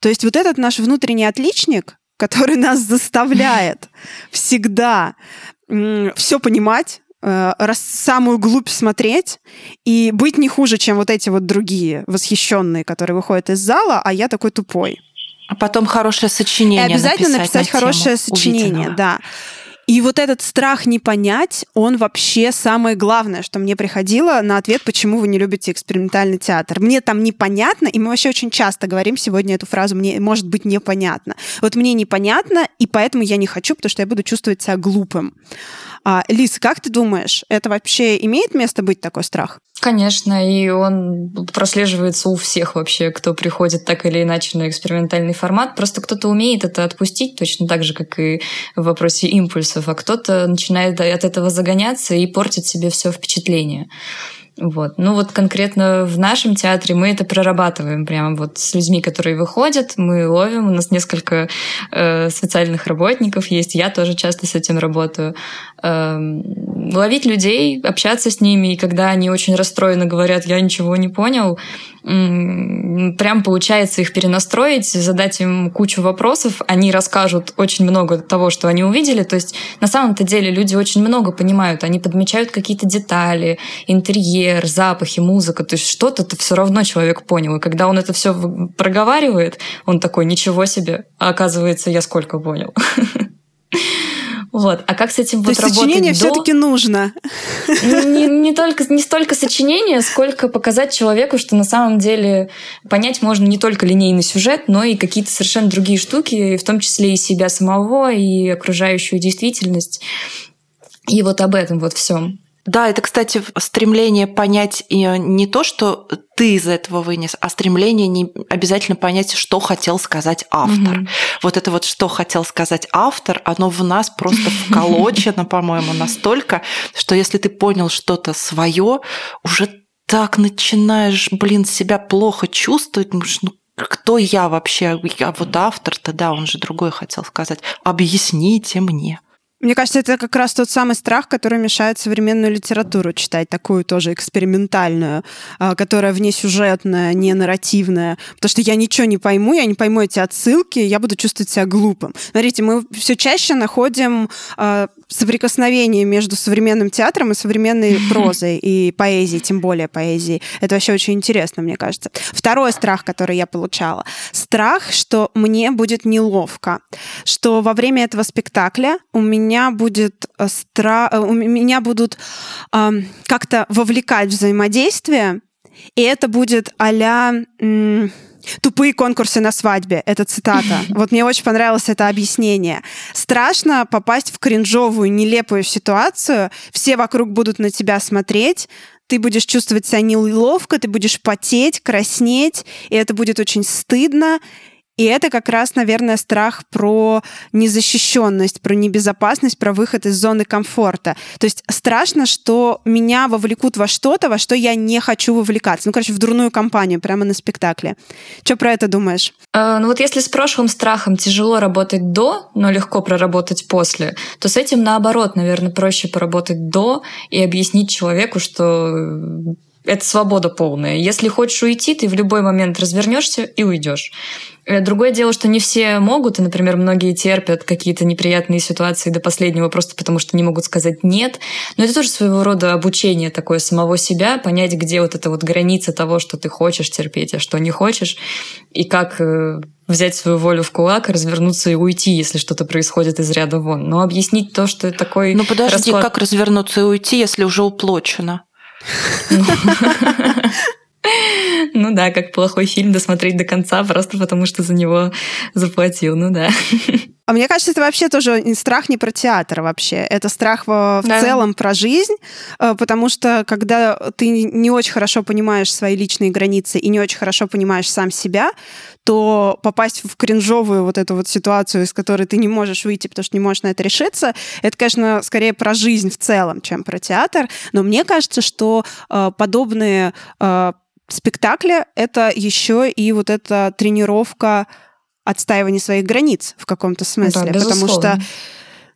Speaker 3: То есть вот этот наш внутренний отличник, который нас заставляет всегда все понимать, э, раз самую глубь смотреть и быть не хуже, чем вот эти вот другие восхищенные, которые выходят из зала, а я такой тупой.
Speaker 1: А потом хорошее сочинение.
Speaker 3: И обязательно написать, написать хорошее сочинение, увиденного. да. И вот этот страх не понять, он вообще самое главное, что мне приходило на ответ, почему вы не любите экспериментальный театр. Мне там непонятно, и мы вообще очень часто говорим сегодня эту фразу «мне может быть непонятно». Вот мне непонятно, и поэтому я не хочу, потому что я буду чувствовать себя глупым. А, Лиз, как ты думаешь, это вообще имеет место быть такой страх?
Speaker 4: Конечно, и он прослеживается у всех вообще, кто приходит так или иначе на экспериментальный формат. Просто кто-то умеет это отпустить, точно так же, как и в вопросе импульсов, а кто-то начинает от этого загоняться и портит себе все впечатление. Вот. Ну вот конкретно в нашем театре мы это прорабатываем прямо вот с людьми, которые выходят, мы ловим, у нас несколько э, социальных работников есть, я тоже часто с этим работаю. Э, ловить людей, общаться с ними, и когда они очень расстроены говорят, я ничего не понял, прям получается их перенастроить, задать им кучу вопросов, они расскажут очень много того, что они увидели. То есть на самом-то деле люди очень много понимают, они подмечают какие-то детали, интерьер, запахи, музыка, то есть что-то-то все равно человек понял. И когда он это все проговаривает, он такой, ничего себе, а оказывается, я сколько понял. Вот. А как с этим
Speaker 3: То
Speaker 4: вот
Speaker 3: есть сочинение
Speaker 4: до...
Speaker 3: все-таки нужно.
Speaker 4: Не, не, только, не столько сочинение, сколько показать человеку, что на самом деле понять можно не только линейный сюжет, но и какие-то совершенно другие штуки, в том числе и себя самого, и окружающую действительность. И вот об этом вот всем.
Speaker 1: Да, это, кстати, стремление понять не то, что ты из этого вынес, а стремление не обязательно понять, что хотел сказать автор. Mm-hmm. Вот это вот, что хотел сказать автор, оно в нас просто вколочено, по-моему, настолько, что если ты понял что-то свое, уже так начинаешь, блин, себя плохо чувствовать, ну, кто я вообще? Я вот автор-то, да, он же другой хотел сказать. Объясните мне.
Speaker 3: Мне кажется, это как раз тот самый страх, который мешает современную литературу читать, такую тоже экспериментальную, а, которая внесюжетная, не нарративная. Потому что я ничего не пойму, я не пойму эти отсылки, я буду чувствовать себя глупым. Смотрите, мы все чаще находим а, соприкосновение между современным театром и современной прозой, и поэзией, тем более поэзией. Это вообще очень интересно, мне кажется. Второй страх, который я получала. Страх, что мне будет неловко. Что во время этого спектакля у меня будет э, стра... Э, у меня будут э, как-то вовлекать взаимодействие, и это будет а-ля тупые конкурсы на свадьбе. Это цитата. Вот мне очень понравилось это объяснение. Страшно попасть в кринжовую, нелепую ситуацию. Все вокруг будут на тебя смотреть. Ты будешь чувствовать себя неловко, ты будешь потеть, краснеть, и это будет очень стыдно. И это как раз, наверное, страх про незащищенность, про небезопасность, про выход из зоны комфорта. То есть страшно, что меня вовлекут во что-то, во что я не хочу вовлекаться. Ну, короче, в дурную компанию прямо на спектакле. Что про это думаешь?
Speaker 4: Э, ну вот если с прошлым страхом тяжело работать до, но легко проработать после, то с этим наоборот, наверное, проще поработать до и объяснить человеку, что это свобода полная. Если хочешь уйти, ты в любой момент развернешься и уйдешь. Э, другое дело, что не все могут, и, например, многие терпят какие-то неприятные ситуации до последнего просто потому, что не могут сказать «нет». Но это тоже своего рода обучение такое самого себя, понять, где вот эта вот граница того, что ты хочешь терпеть, а что не хочешь, и как э, взять свою волю в кулак, развернуться и уйти, если что-то происходит из ряда вон. Но объяснить то, что такой...
Speaker 1: Ну подожди, расклад... как развернуться и уйти, если уже уплочено?
Speaker 4: 嗯哈哈哈哈哈 Ну да, как плохой фильм досмотреть до конца, просто потому что за него заплатил, ну да.
Speaker 3: А мне кажется, это вообще тоже страх не про театр вообще. Это страх в, да. целом про жизнь, э, потому что когда ты не очень хорошо понимаешь свои личные границы и не очень хорошо понимаешь сам себя, то попасть в кринжовую вот эту вот ситуацию, из которой ты не можешь выйти, потому что не можешь на это решиться, это, конечно, скорее про жизнь в целом, чем про театр. Но мне кажется, что э, подобные э, спектакли — это еще и вот эта тренировка отстаивание своих границ в каком-то смысле. Да, потому что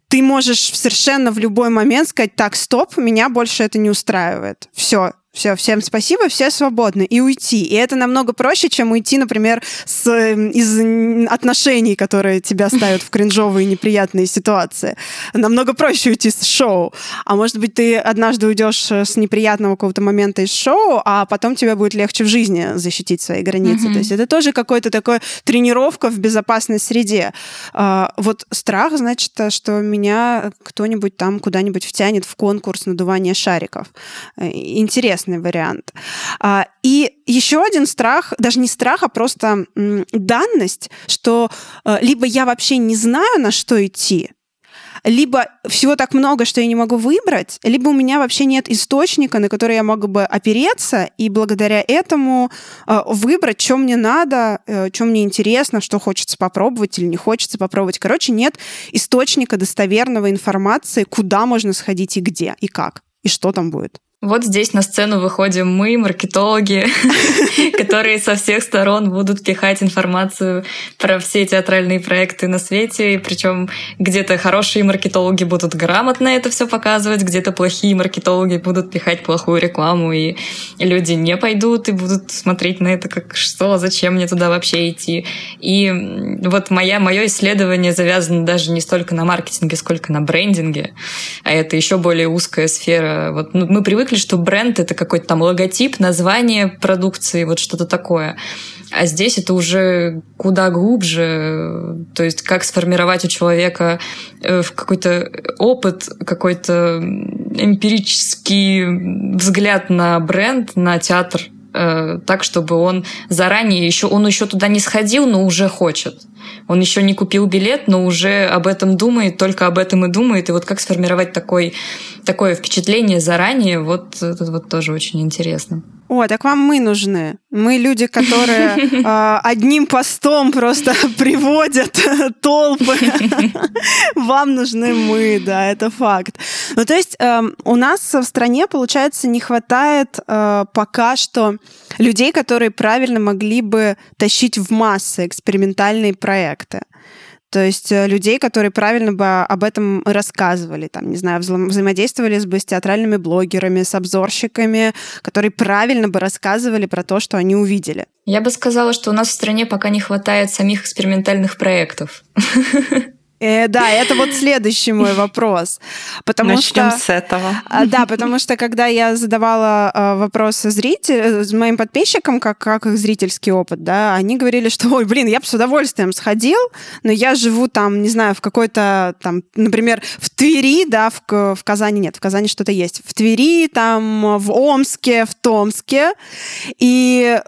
Speaker 3: ты можешь совершенно в любой момент сказать, так, стоп, меня больше это не устраивает. Все, все, всем спасибо, все свободны, и уйти. И это намного проще, чем уйти, например, с, эм, из отношений, которые тебя ставят в кринжовые неприятные ситуации. Намного проще уйти с шоу. А может быть, ты однажды уйдешь с неприятного какого-то момента из шоу, а потом тебе будет легче в жизни защитить свои границы. Mm-hmm. То есть это тоже какой-то такой тренировка в безопасной среде. А, вот страх, значит, что меня кто-нибудь там куда-нибудь втянет в конкурс надувания шариков. Э, интересно интересный вариант. А, и еще один страх, даже не страх, а просто данность, что э, либо я вообще не знаю, на что идти, либо всего так много, что я не могу выбрать, либо у меня вообще нет источника, на который я могу бы опереться, и благодаря этому э, выбрать, что мне надо, э, что мне интересно, что хочется попробовать или не хочется попробовать. Короче, нет источника достоверного информации, куда можно сходить и где, и как, и что там будет.
Speaker 4: Вот здесь на сцену выходим мы, маркетологи, которые со всех сторон будут пихать информацию про все театральные проекты на свете. Причем где-то хорошие маркетологи будут грамотно это все показывать, где-то плохие маркетологи будут пихать плохую рекламу, и люди не пойдут и будут смотреть на это как что, зачем мне туда вообще идти. И вот моя, мое исследование завязано даже не столько на маркетинге, сколько на брендинге, а это еще более узкая сфера. Вот ну, мы привыкли привыкли, что бренд — это какой-то там логотип, название продукции, вот что-то такое. А здесь это уже куда глубже. То есть как сформировать у человека э, какой-то опыт, какой-то эмпирический взгляд на бренд, на театр, э, так, чтобы он заранее еще, он еще туда не сходил, но уже хочет. Он еще не купил билет, но уже об этом думает, только об этом и думает. И вот как сформировать такой, такое впечатление заранее, вот это вот тоже очень интересно.
Speaker 3: О, так вам мы нужны. Мы люди, которые э, одним постом просто приводят толпы. Вам нужны мы, да, это факт. Ну, то есть э, у нас в стране, получается, не хватает э, пока что людей, которые правильно могли бы тащить в массы экспериментальные проекты. То есть э, людей, которые правильно бы об этом рассказывали, там, не знаю, взаимодействовали бы с театральными блогерами, с обзорщиками, которые правильно бы рассказывали про то, что они увидели.
Speaker 4: Я бы сказала, что у нас в стране пока не хватает самих экспериментальных проектов.
Speaker 3: Э, да, это вот следующий мой вопрос. Потому
Speaker 1: Начнем
Speaker 3: что,
Speaker 1: с этого.
Speaker 3: А, да, потому что когда я задавала а, вопросы зрителям, э, моим подписчикам, как, как их зрительский опыт, да, они говорили, что, ой, блин, я бы с удовольствием сходил, но я живу там, не знаю, в какой-то там, например, в Твери, да, в, в Казани нет, в Казани что-то есть, в Твери, там, в Омске, в Томске, и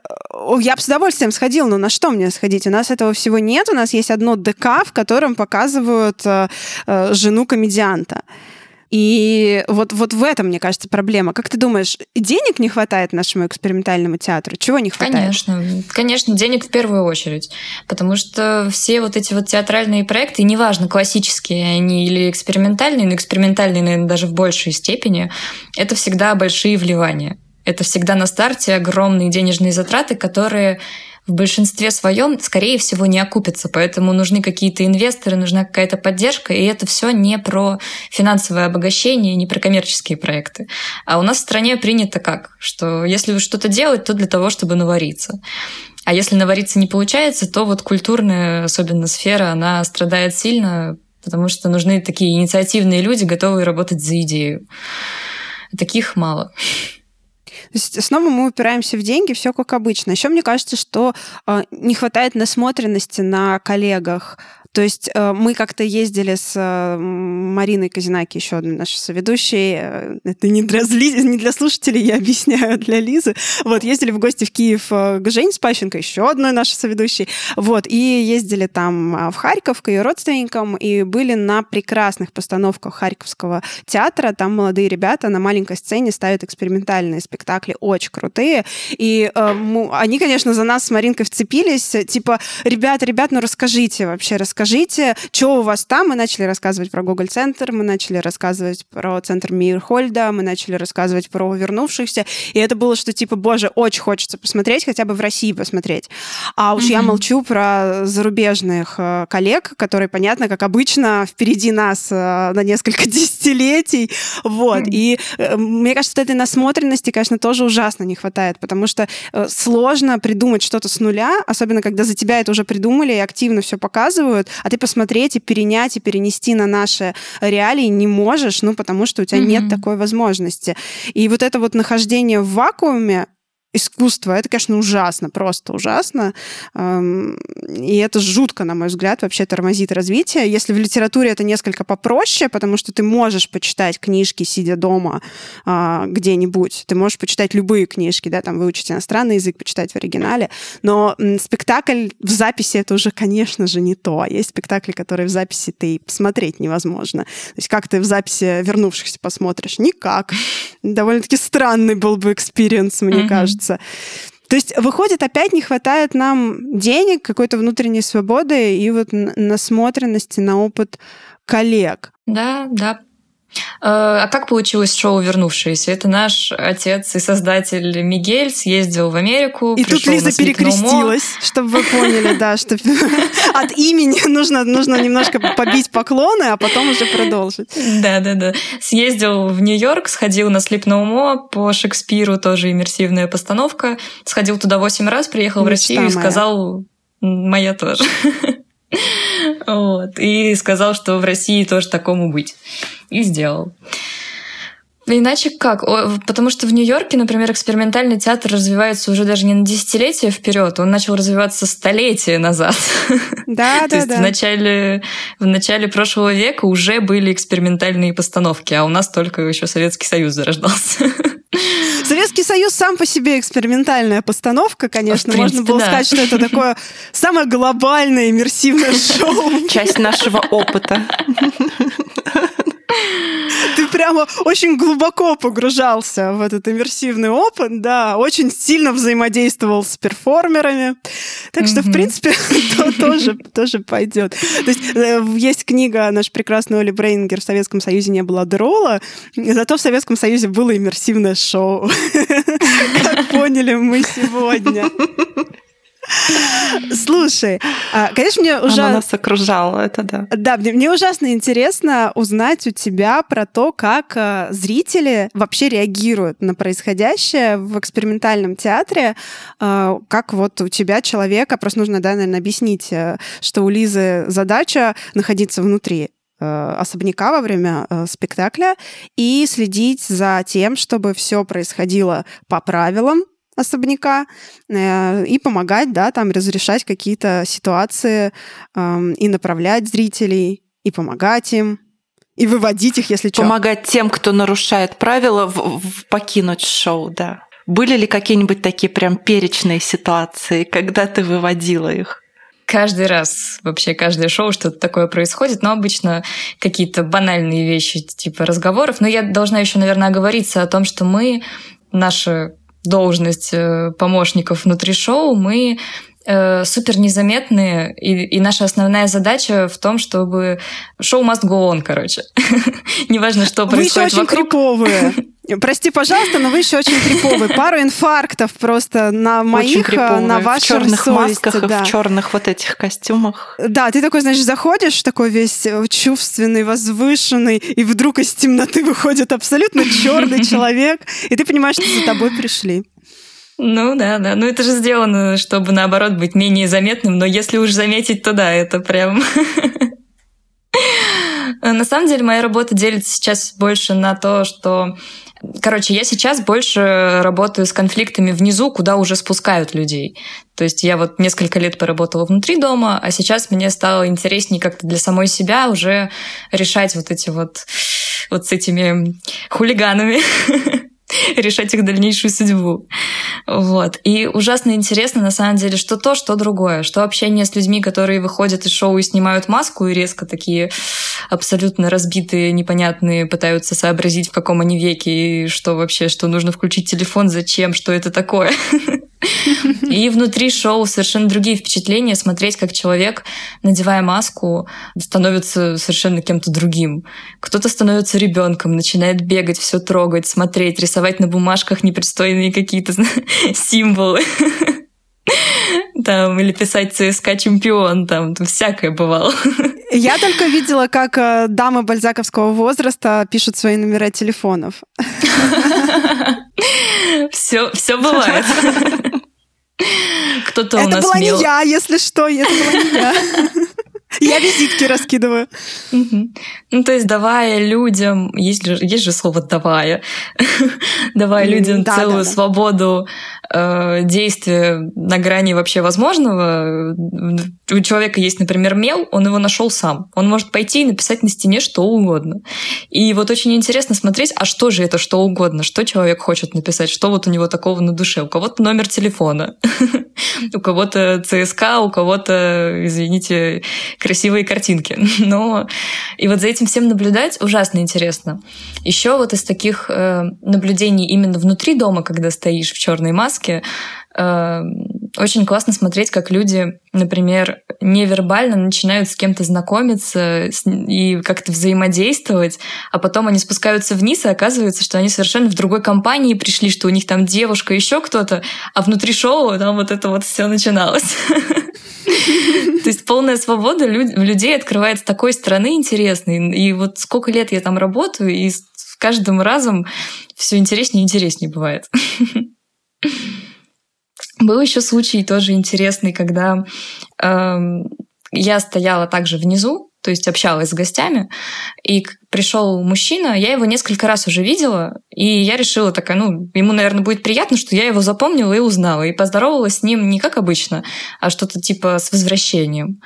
Speaker 3: я бы с удовольствием сходил, но на что мне сходить? У нас этого всего нет, у нас есть одно ДК, в котором показывают показывают э, э, жену комедианта. И вот, вот в этом, мне кажется, проблема. Как ты думаешь, денег не хватает нашему экспериментальному театру? Чего не хватает?
Speaker 4: Конечно, конечно, денег в первую очередь. Потому что все вот эти вот театральные проекты, неважно, классические они или экспериментальные, но экспериментальные, наверное, даже в большей степени, это всегда большие вливания. Это всегда на старте огромные денежные затраты, которые в большинстве своем, скорее всего, не окупится. Поэтому нужны какие-то инвесторы, нужна какая-то поддержка, и это все не про финансовое обогащение, не про коммерческие проекты. А у нас в стране принято как? Что если что-то делать, то для того, чтобы навариться. А если навариться не получается, то вот культурная, особенно сфера, она страдает сильно, потому что нужны такие инициативные люди, готовые работать за идею. Таких мало.
Speaker 3: То есть снова мы упираемся в деньги, все как обычно. Еще мне кажется, что э, не хватает насмотренности на коллегах, то есть э, мы как-то ездили с э, Мариной Казинаки, еще одной нашей соведущей. Э, это не для, не для слушателей, я объясняю, для Лизы. Вот, ездили в гости в Киев к Жене Спащенко, еще одной нашей соведущей. Вот, и ездили там а, в Харьков к ее родственникам, и были на прекрасных постановках Харьковского театра. Там молодые ребята на маленькой сцене ставят экспериментальные спектакли, очень крутые. И э, они, конечно, за нас с Маринкой вцепились, типа, ребят, ребят, ну расскажите вообще, расскажите расскажите, что у вас там? Мы начали рассказывать про Google Центр, мы начали рассказывать про центр Мирхольда, мы начали рассказывать про вернувшихся. И это было, что типа, боже, очень хочется посмотреть, хотя бы в России посмотреть. А уж mm-hmm. я молчу про зарубежных э, коллег, которые, понятно, как обычно, впереди нас э, на несколько десятилетий. Вот. Mm-hmm. И э, мне кажется, этой насмотренности, конечно, тоже ужасно не хватает, потому что сложно придумать что-то с нуля, особенно когда за тебя это уже придумали и активно все показывают, а ты посмотреть и перенять, и перенести на наши реалии не можешь, ну, потому что у тебя mm-hmm. нет такой возможности. И вот это вот нахождение в вакууме, искусство. Это, конечно, ужасно, просто ужасно. И это жутко, на мой взгляд, вообще тормозит развитие. Если в литературе это несколько попроще, потому что ты можешь почитать книжки, сидя дома а, где-нибудь. Ты можешь почитать любые книжки, да, там выучить иностранный язык, почитать в оригинале. Но спектакль в записи это уже, конечно же, не то. Есть спектакли, которые в записи ты посмотреть невозможно. То есть как ты в записи вернувшихся посмотришь? Никак. Довольно-таки странный был бы experience, мне mm-hmm. кажется кажется. То есть, выходит, опять не хватает нам денег, какой-то внутренней свободы и вот насмотренности на опыт коллег.
Speaker 4: Да, да, А как получилось шоу «Вернувшиеся»? Это наш отец и создатель Мигель съездил в Америку.
Speaker 3: И тут Лиза перекрестилась, чтобы вы поняли, да, что от имени нужно, нужно немножко побить поклоны, а потом уже продолжить.
Speaker 4: Да, да, да. Съездил в Нью-Йорк, сходил на Слип Мо по Шекспиру, тоже иммерсивная постановка. Сходил туда восемь раз, приехал Мечта в Россию и сказал, моя тоже. Вот. И сказал, что в России тоже такому быть. И сделал. Иначе как? Потому что в Нью-Йорке, например, экспериментальный театр развивается уже даже не на десятилетия вперед, он начал развиваться столетия назад.
Speaker 3: Да, да, да.
Speaker 4: В начале, в начале прошлого века уже были экспериментальные постановки, а у нас только еще Советский Союз зарождался.
Speaker 3: Советский Союз сам по себе экспериментальная постановка, конечно. Принципе, Можно было да. сказать, что это такое самое глобальное иммерсивное шоу.
Speaker 1: Часть нашего опыта.
Speaker 3: Ты прямо очень глубоко погружался в этот иммерсивный опыт, да, очень сильно взаимодействовал с перформерами. Так что, в принципе, то тоже, тоже пойдет. То есть э, есть книга наш прекрасный Оли Брейнгер «В Советском Союзе не было дрола», зато в Советском Союзе было иммерсивное шоу. Как поняли мы сегодня. Слушай, а, конечно, мне уже...
Speaker 1: Она нас окружала, это да.
Speaker 3: Да, мне, мне ужасно интересно узнать у тебя про то, как а, зрители вообще реагируют на происходящее в экспериментальном театре. А, как вот у тебя человека, просто нужно, да, наверное, объяснить, э, что у Лизы задача находиться внутри э, особняка во время э, спектакля и следить за тем, чтобы все происходило по правилам, особняка э, и помогать, да, там разрешать какие-то ситуации э, и направлять зрителей, и помогать им, и выводить их, если что.
Speaker 1: Помогать тем, кто нарушает правила, в, в покинуть шоу, да. Были ли какие-нибудь такие прям перечные ситуации, когда ты выводила их?
Speaker 4: Каждый раз, вообще каждое шоу что-то такое происходит, но обычно какие-то банальные вещи типа разговоров. Но я должна еще, наверное, оговориться о том, что мы, наши должность э, помощников внутри шоу, мы э, супер незаметные, и, и наша основная задача в том, чтобы шоу must go on, короче. Неважно, что происходит
Speaker 3: Вы еще очень криповые. Прости, пожалуйста, но вы еще очень криповые. Пару инфарктов просто на моих, э, на ваших В
Speaker 1: черных масках да. и в черных вот этих костюмах.
Speaker 3: Да, ты такой, значит, заходишь, такой весь э, чувственный, возвышенный, и вдруг из темноты выходит абсолютно черный человек, и ты понимаешь, что за тобой пришли.
Speaker 4: Ну да, да. Ну это же сделано, чтобы наоборот быть менее заметным, но если уж заметить, то да, это прям... На самом деле моя работа делится сейчас больше на то, что Короче, я сейчас больше работаю с конфликтами внизу, куда уже спускают людей. То есть я вот несколько лет поработала внутри дома, а сейчас мне стало интереснее как-то для самой себя уже решать вот эти вот вот с этими хулиганами решать их дальнейшую судьбу. Вот. И ужасно интересно, на самом деле, что то, что другое. Что общение с людьми, которые выходят из шоу и снимают маску, и резко такие абсолютно разбитые, непонятные, пытаются сообразить, в каком они веке, и что вообще, что нужно включить телефон, зачем, что это такое. И внутри шоу совершенно другие впечатления, смотреть, как человек, надевая маску, становится совершенно кем-то другим. Кто-то становится ребенком, начинает бегать, все трогать, смотреть, рисовать на бумажках непристойные какие-то символы. Там, или писать ЦСКА чемпион, там, там всякое бывало.
Speaker 3: Я только видела, как э, дамы бальзаковского возраста пишут свои номера телефонов.
Speaker 4: Все, все бывает. Кто-то у
Speaker 3: нас
Speaker 4: Это
Speaker 3: была не я, если что, это была не я. Я визитки раскидываю.
Speaker 4: Ну, то есть, давая людям, есть же, есть же слово «давая», давая людям да, целую да, да. свободу э, действия на грани вообще возможного. У человека есть, например, мел, он его нашел сам. Он может пойти и написать на стене что угодно. И вот очень интересно смотреть, а что же это что угодно, что человек хочет написать, что вот у него такого на душе. У кого-то номер телефона, у кого-то ЦСКА, у кого-то, извините, красивые картинки. Но и вот за этим всем наблюдать ужасно интересно. Еще вот из таких э, наблюдений именно внутри дома, когда стоишь в черной маске, э, очень классно смотреть, как люди, например, невербально начинают с кем-то знакомиться и как-то взаимодействовать, а потом они спускаются вниз, и оказывается, что они совершенно в другой компании пришли, что у них там девушка, еще кто-то, а внутри шоу там вот это вот все начиналось. То есть полная свобода людей открывает с такой стороны интересной. И вот сколько лет я там работаю, и с каждым разом все интереснее и интереснее бывает. Был еще случай тоже интересный, когда э, я стояла также внизу, то есть общалась с гостями, и пришел мужчина, я его несколько раз уже видела, и я решила такая, ну, ему, наверное, будет приятно, что я его запомнила и узнала, и поздоровалась с ним не как обычно, а что-то типа с возвращением.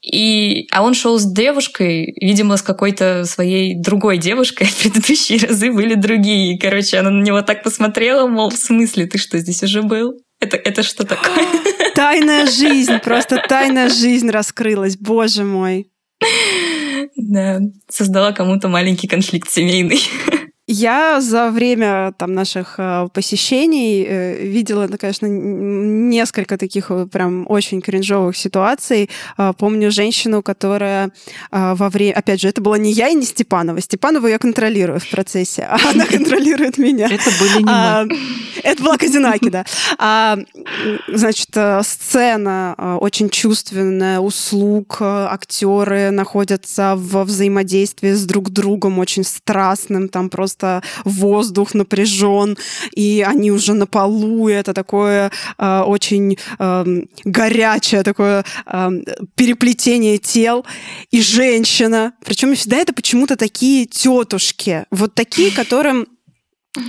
Speaker 4: И, а он шел с девушкой, видимо, с какой-то своей другой девушкой, а предыдущие разы были другие. И, короче, она на него так посмотрела, мол, в смысле, ты что, здесь уже был? Это, это что такое?
Speaker 3: Тайная жизнь, просто тайная жизнь раскрылась, боже мой.
Speaker 4: Да, создала кому-то маленький конфликт семейный.
Speaker 3: Я за время там, наших э, посещений э, видела, конечно, несколько таких э, прям очень кринжовых ситуаций. Помню женщину, которая во время... Опять же, это была не я и не Степанова. Степанову я контролирую в процессе, а она контролирует меня.
Speaker 1: Это были не мы. А,
Speaker 3: это была Казинаки, да. А, значит, сцена очень чувственная, услуг, актеры находятся во взаимодействии с друг другом очень страстным, там просто просто воздух напряжен, и они уже на полу, и это такое э, очень э, горячее такое э, переплетение тел, и женщина, причем всегда это почему-то такие тетушки, вот такие, которым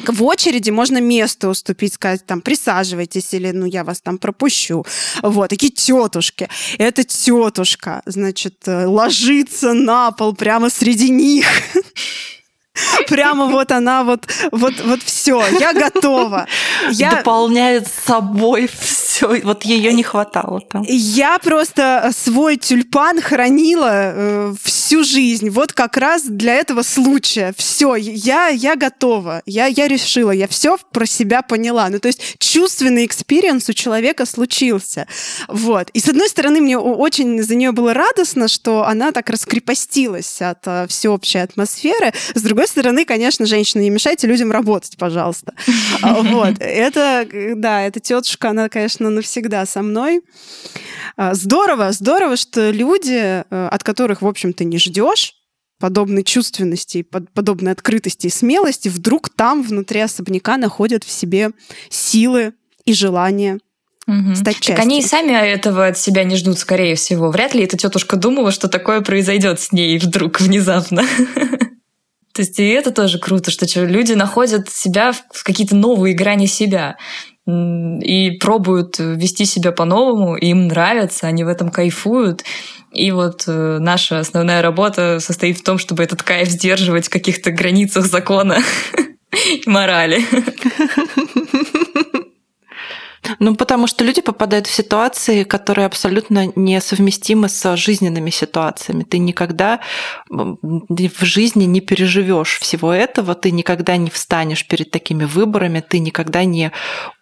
Speaker 3: в очереди можно место уступить, сказать, там, присаживайтесь, или, ну, я вас там пропущу. Вот, такие тетушки. Эта тетушка, значит, э, ложится на пол прямо среди них. Прямо вот она, вот, вот, вот все, я готова.
Speaker 1: Я... Дополняет собой все. Вот ее не хватало там.
Speaker 3: Я просто свой тюльпан хранила э, всю жизнь. Вот как раз для этого случая. Все, я, я готова. Я, я решила, я все про себя поняла. Ну, то есть чувственный experience у человека случился. Вот. И с одной стороны, мне очень за нее было радостно, что она так раскрепостилась от э, всеобщей атмосферы. С другой стороны, конечно, женщины, не мешайте людям работать, пожалуйста. А, вот. Это, да, эта тетушка, она, конечно, навсегда со мной. А, здорово, здорово, что люди, э, от которых, в общем-то, не ждешь, подобной чувственности, подобной открытости и смелости, вдруг там, внутри особняка, находят в себе силы и желание
Speaker 4: Угу. Стать частью. Так они и сами этого от себя не ждут, скорее всего. Вряд ли эта тетушка думала, что такое произойдет с ней вдруг внезапно. То есть и это тоже круто, что люди находят себя в какие-то новые грани себя и пробуют вести себя по-новому, им нравится, они в этом кайфуют. И вот э, наша основная работа состоит в том, чтобы этот кайф сдерживать в каких-то границах закона и морали.
Speaker 1: Ну, потому что люди попадают в ситуации, которые абсолютно несовместимы с жизненными ситуациями. Ты никогда в жизни не переживешь всего этого, ты никогда не встанешь перед такими выборами, ты никогда не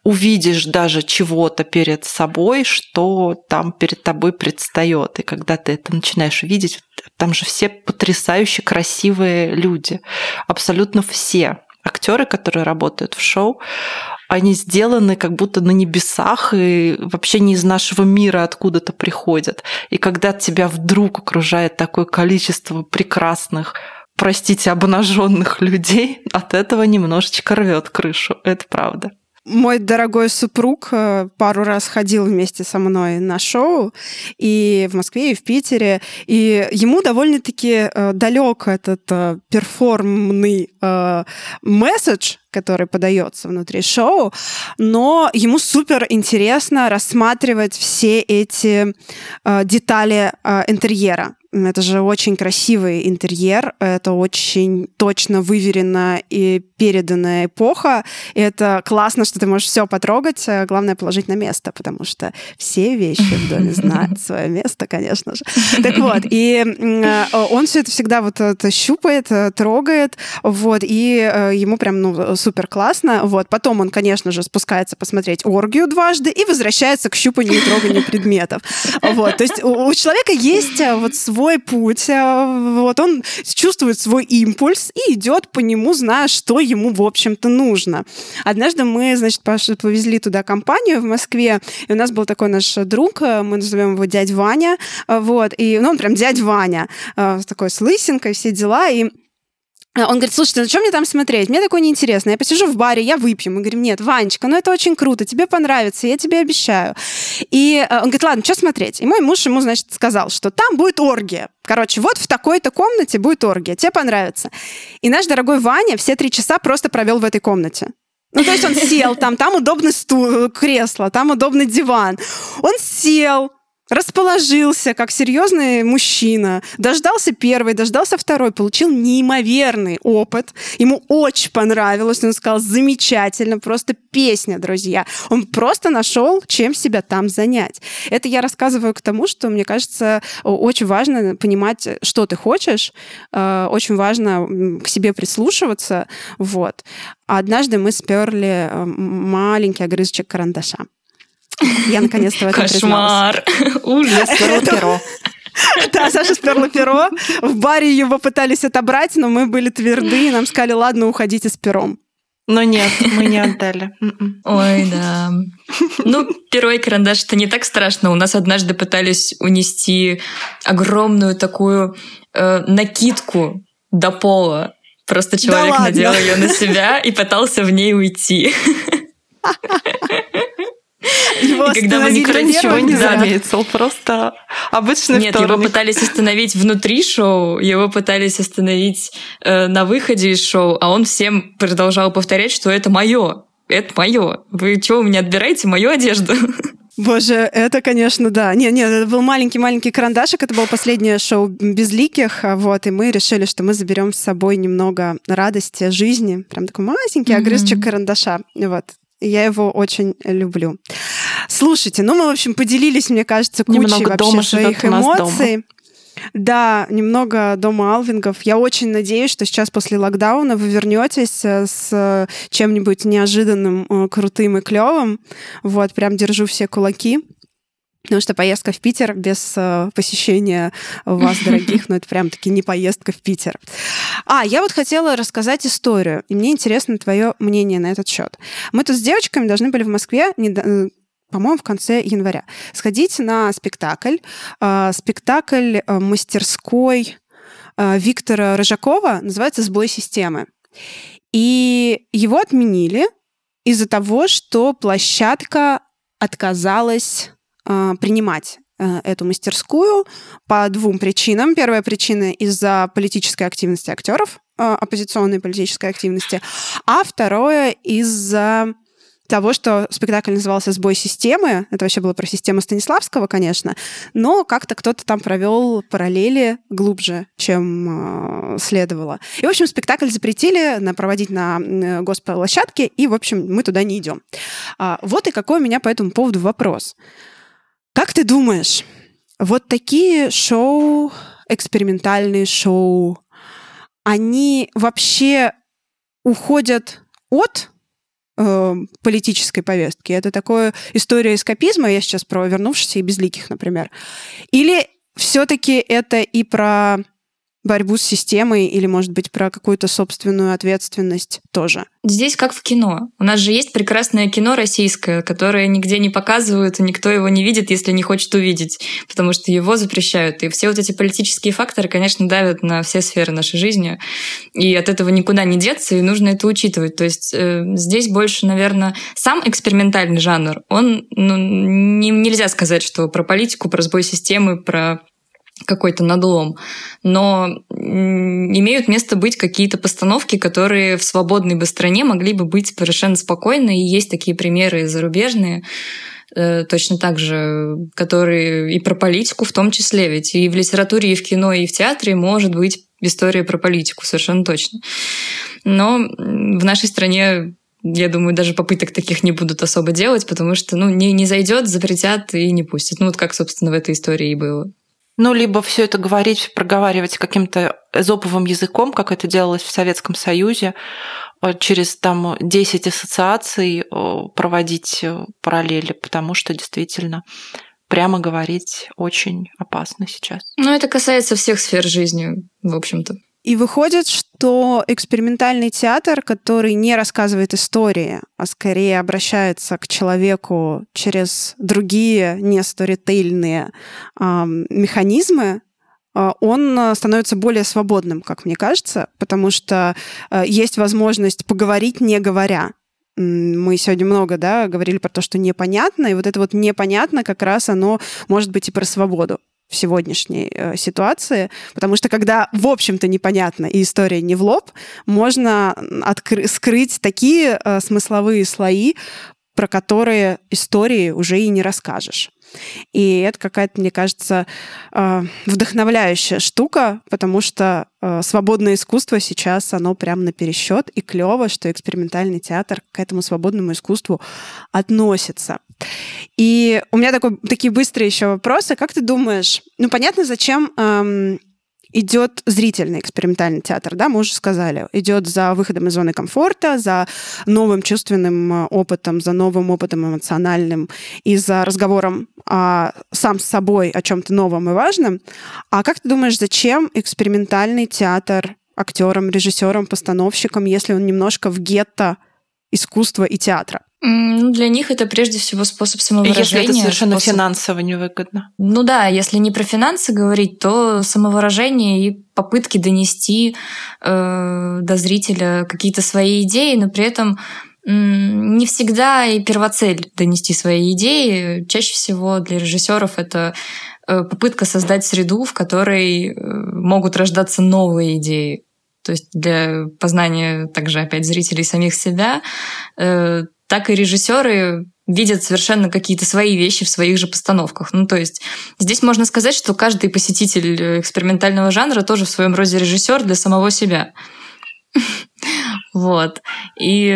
Speaker 1: увидишь даже чего-то перед собой, что там перед тобой предстает. И когда ты это начинаешь видеть, там же все потрясающе красивые люди. Абсолютно все актеры, которые работают в шоу, они сделаны как будто на небесах и вообще не из нашего мира откуда-то приходят. И когда тебя вдруг окружает такое количество прекрасных простите, обнаженных людей, от этого немножечко рвет крышу. Это правда.
Speaker 3: Мой дорогой супруг э, пару раз ходил вместе со мной на шоу и в Москве, и в Питере, и ему довольно-таки э, далек этот э, перформный месседж, который подается внутри шоу, но ему супер интересно рассматривать все эти детали интерьера Это же очень красивый интерьер, это очень точно выверена и переданная эпоха. И это классно, что ты можешь все потрогать, а главное положить на место, потому что все вещи в доме знают свое место, конечно же. Так вот, и э, он все это всегда вот это щупает, э, трогает, вот, и э, ему прям, ну, супер классно, вот. Потом он, конечно же, спускается посмотреть оргию дважды и возвращается к щупанию и троганию предметов. Вот, то есть у человека есть вот свой свой путь, э, вот он чувствует свой импульс и идет по нему, зная, что ему, в общем-то, нужно. Однажды мы, значит, повезли туда компанию в Москве, и у нас был такой наш друг, э, мы назовем его дядь Ваня, э, вот, и, ну, он прям дядь Ваня, такой с лысинкой, все дела, и он говорит, слушайте, ну что мне там смотреть? Мне такое неинтересно. Я посижу в баре, я выпью. Мы говорим, нет, Ванечка, ну это очень круто, тебе понравится, я тебе обещаю. И э, он говорит, ладно, что смотреть? И мой муж ему, значит, сказал, что там будет оргия. Короче, вот в такой-то комнате будет оргия, тебе понравится. И наш дорогой Ваня все три часа просто провел в этой комнате. Ну, то есть он сел там, там удобный стул, кресло, там удобный диван. Он сел, расположился как серьезный мужчина, дождался первый, дождался второй, получил неимоверный опыт. Ему очень понравилось, он сказал, замечательно, просто песня, друзья. Он просто нашел, чем себя там занять. Это я рассказываю к тому, что, мне кажется, очень важно понимать, что ты хочешь, э, очень важно к себе прислушиваться, вот. Однажды мы сперли э, маленький огрызочек карандаша. Я наконец-то в этом
Speaker 4: Кошмар! Ужас!
Speaker 1: Сперла перо.
Speaker 3: Да, Саша сперла перо. В баре его пытались отобрать, но мы были тверды, и нам сказали, ладно, уходите с пером.
Speaker 1: Но нет, мы не отдали.
Speaker 4: М-м. Ой, да. Ну, перо и карандаш это не так страшно. У нас однажды пытались унести огромную такую э, накидку до пола. Просто человек да надел ее на себя и пытался в ней уйти.
Speaker 1: Его и когда мы никто ничего не заметил, просто обычный
Speaker 4: Нет,
Speaker 1: вторник.
Speaker 4: его пытались остановить внутри шоу, его пытались остановить э, на выходе из шоу, а он всем продолжал повторять, что это мое, это мое. Вы чего у меня отбираете мою одежду?
Speaker 3: Боже, это, конечно, да. Не, не, это был маленький-маленький карандашик, это было последнее шоу безликих, а вот, и мы решили, что мы заберем с собой немного радости жизни, прям такой маленький mm-hmm. карандаша, вот. Я его очень люблю. Слушайте, ну мы, в общем, поделились, мне кажется, кучей Немного вообще дома своих эмоций. Дома. Да, немного дома Алвингов. Я очень надеюсь, что сейчас после локдауна вы вернетесь э, с чем-нибудь неожиданным, э, крутым и клевым. Вот, прям держу все кулаки. Потому что поездка в Питер без э, посещения вас, дорогих, ну это прям-таки не поездка в Питер. А, я вот хотела рассказать историю, и мне интересно твое мнение на этот счет. Мы тут с девочками должны были в Москве э, по-моему, в конце января. Сходить на спектакль. Э, спектакль мастерской Виктора Рыжакова называется «Сбой системы». И его отменили из-за того, что площадка отказалась принимать э, эту мастерскую по двум причинам. Первая причина из-за политической активности актеров, э, оппозиционной политической активности, а второе из-за того, что спектакль назывался «Сбой системы». Это вообще было про систему Станиславского, конечно, но как-то кто-то там провел параллели глубже, чем э, следовало. И, в общем, спектакль запретили на, проводить на э, госплощадке, и, в общем, мы туда не идем. А, вот и какой у меня по этому поводу вопрос. Как ты думаешь, вот такие шоу, экспериментальные шоу, они вообще уходят от э, политической повестки? Это такое история эскапизма, я сейчас про вернувшихся и безликих, например. Или все-таки это и про борьбу с системой или, может быть, про какую-то собственную ответственность тоже.
Speaker 4: Здесь как в кино. У нас же есть прекрасное кино российское, которое нигде не показывают, и никто его не видит, если не хочет увидеть, потому что его запрещают. И все вот эти политические факторы, конечно, давят на все сферы нашей жизни, и от этого никуда не деться, и нужно это учитывать. То есть э, здесь больше, наверное, сам экспериментальный жанр, он, ну, не, нельзя сказать, что про политику, про сбой системы, про какой-то надлом. Но имеют место быть какие-то постановки, которые в свободной бы стране могли бы быть совершенно спокойны. И есть такие примеры зарубежные. э, точно так же, который и про политику в том числе, ведь и в литературе, и в кино, и в театре может быть история про политику, совершенно точно. Но в нашей стране я думаю, даже попыток таких не будут особо делать, потому что, ну, не, не зайдет, запретят и не пустят. Ну, вот как, собственно, в этой истории и было.
Speaker 1: Ну, либо все это говорить, проговаривать каким-то эзоповым языком, как это делалось в Советском Союзе, э, через там 10 ассоциаций э, проводить э, параллели, потому что действительно прямо говорить очень опасно сейчас.
Speaker 4: Ну, это касается всех сфер жизни, в общем-то.
Speaker 3: И выходит, что экспериментальный театр, который не рассказывает истории, а скорее обращается к человеку через другие не сторитейльные э, механизмы, э, он становится более свободным, как мне кажется, потому что э, есть возможность поговорить, не говоря. Мы сегодня много да, говорили про то, что непонятно, и вот это вот непонятно как раз оно может быть и про свободу в сегодняшней э, ситуации, потому что когда, в общем-то, непонятно и история не в лоб, можно откры- скрыть такие э, смысловые слои, про которые истории уже и не расскажешь. И это какая-то, мне кажется, э, вдохновляющая штука, потому что э, свободное искусство сейчас, оно прям на пересчет, и клево, что экспериментальный театр к этому свободному искусству относится. И у меня такой, такие быстрые еще вопросы. Как ты думаешь, ну понятно, зачем эм, идет зрительный экспериментальный театр, да, мы уже сказали, идет за выходом из зоны комфорта, за новым чувственным э, опытом, за новым опытом эмоциональным и за разговором а, сам с собой о чем-то новом и важном. А как ты думаешь, зачем экспериментальный театр актерам, режиссерам, постановщикам, если он немножко в гетто искусства и театра?
Speaker 4: Ну, для них это прежде всего способ самовыражения.
Speaker 1: Если это совершенно
Speaker 4: способ...
Speaker 1: финансово невыгодно.
Speaker 4: Ну да, если не про финансы говорить, то самовыражение и попытки донести э, до зрителя какие-то свои идеи, но при этом не всегда и первоцель донести свои идеи. Чаще всего для режиссеров это э, попытка создать среду, в которой э, могут рождаться новые идеи. То есть для познания также опять зрителей самих себя э, так и режиссеры видят совершенно какие-то свои вещи в своих же постановках. Ну, то есть здесь можно сказать, что каждый посетитель экспериментального жанра тоже в своем роде режиссер для самого себя. Вот. И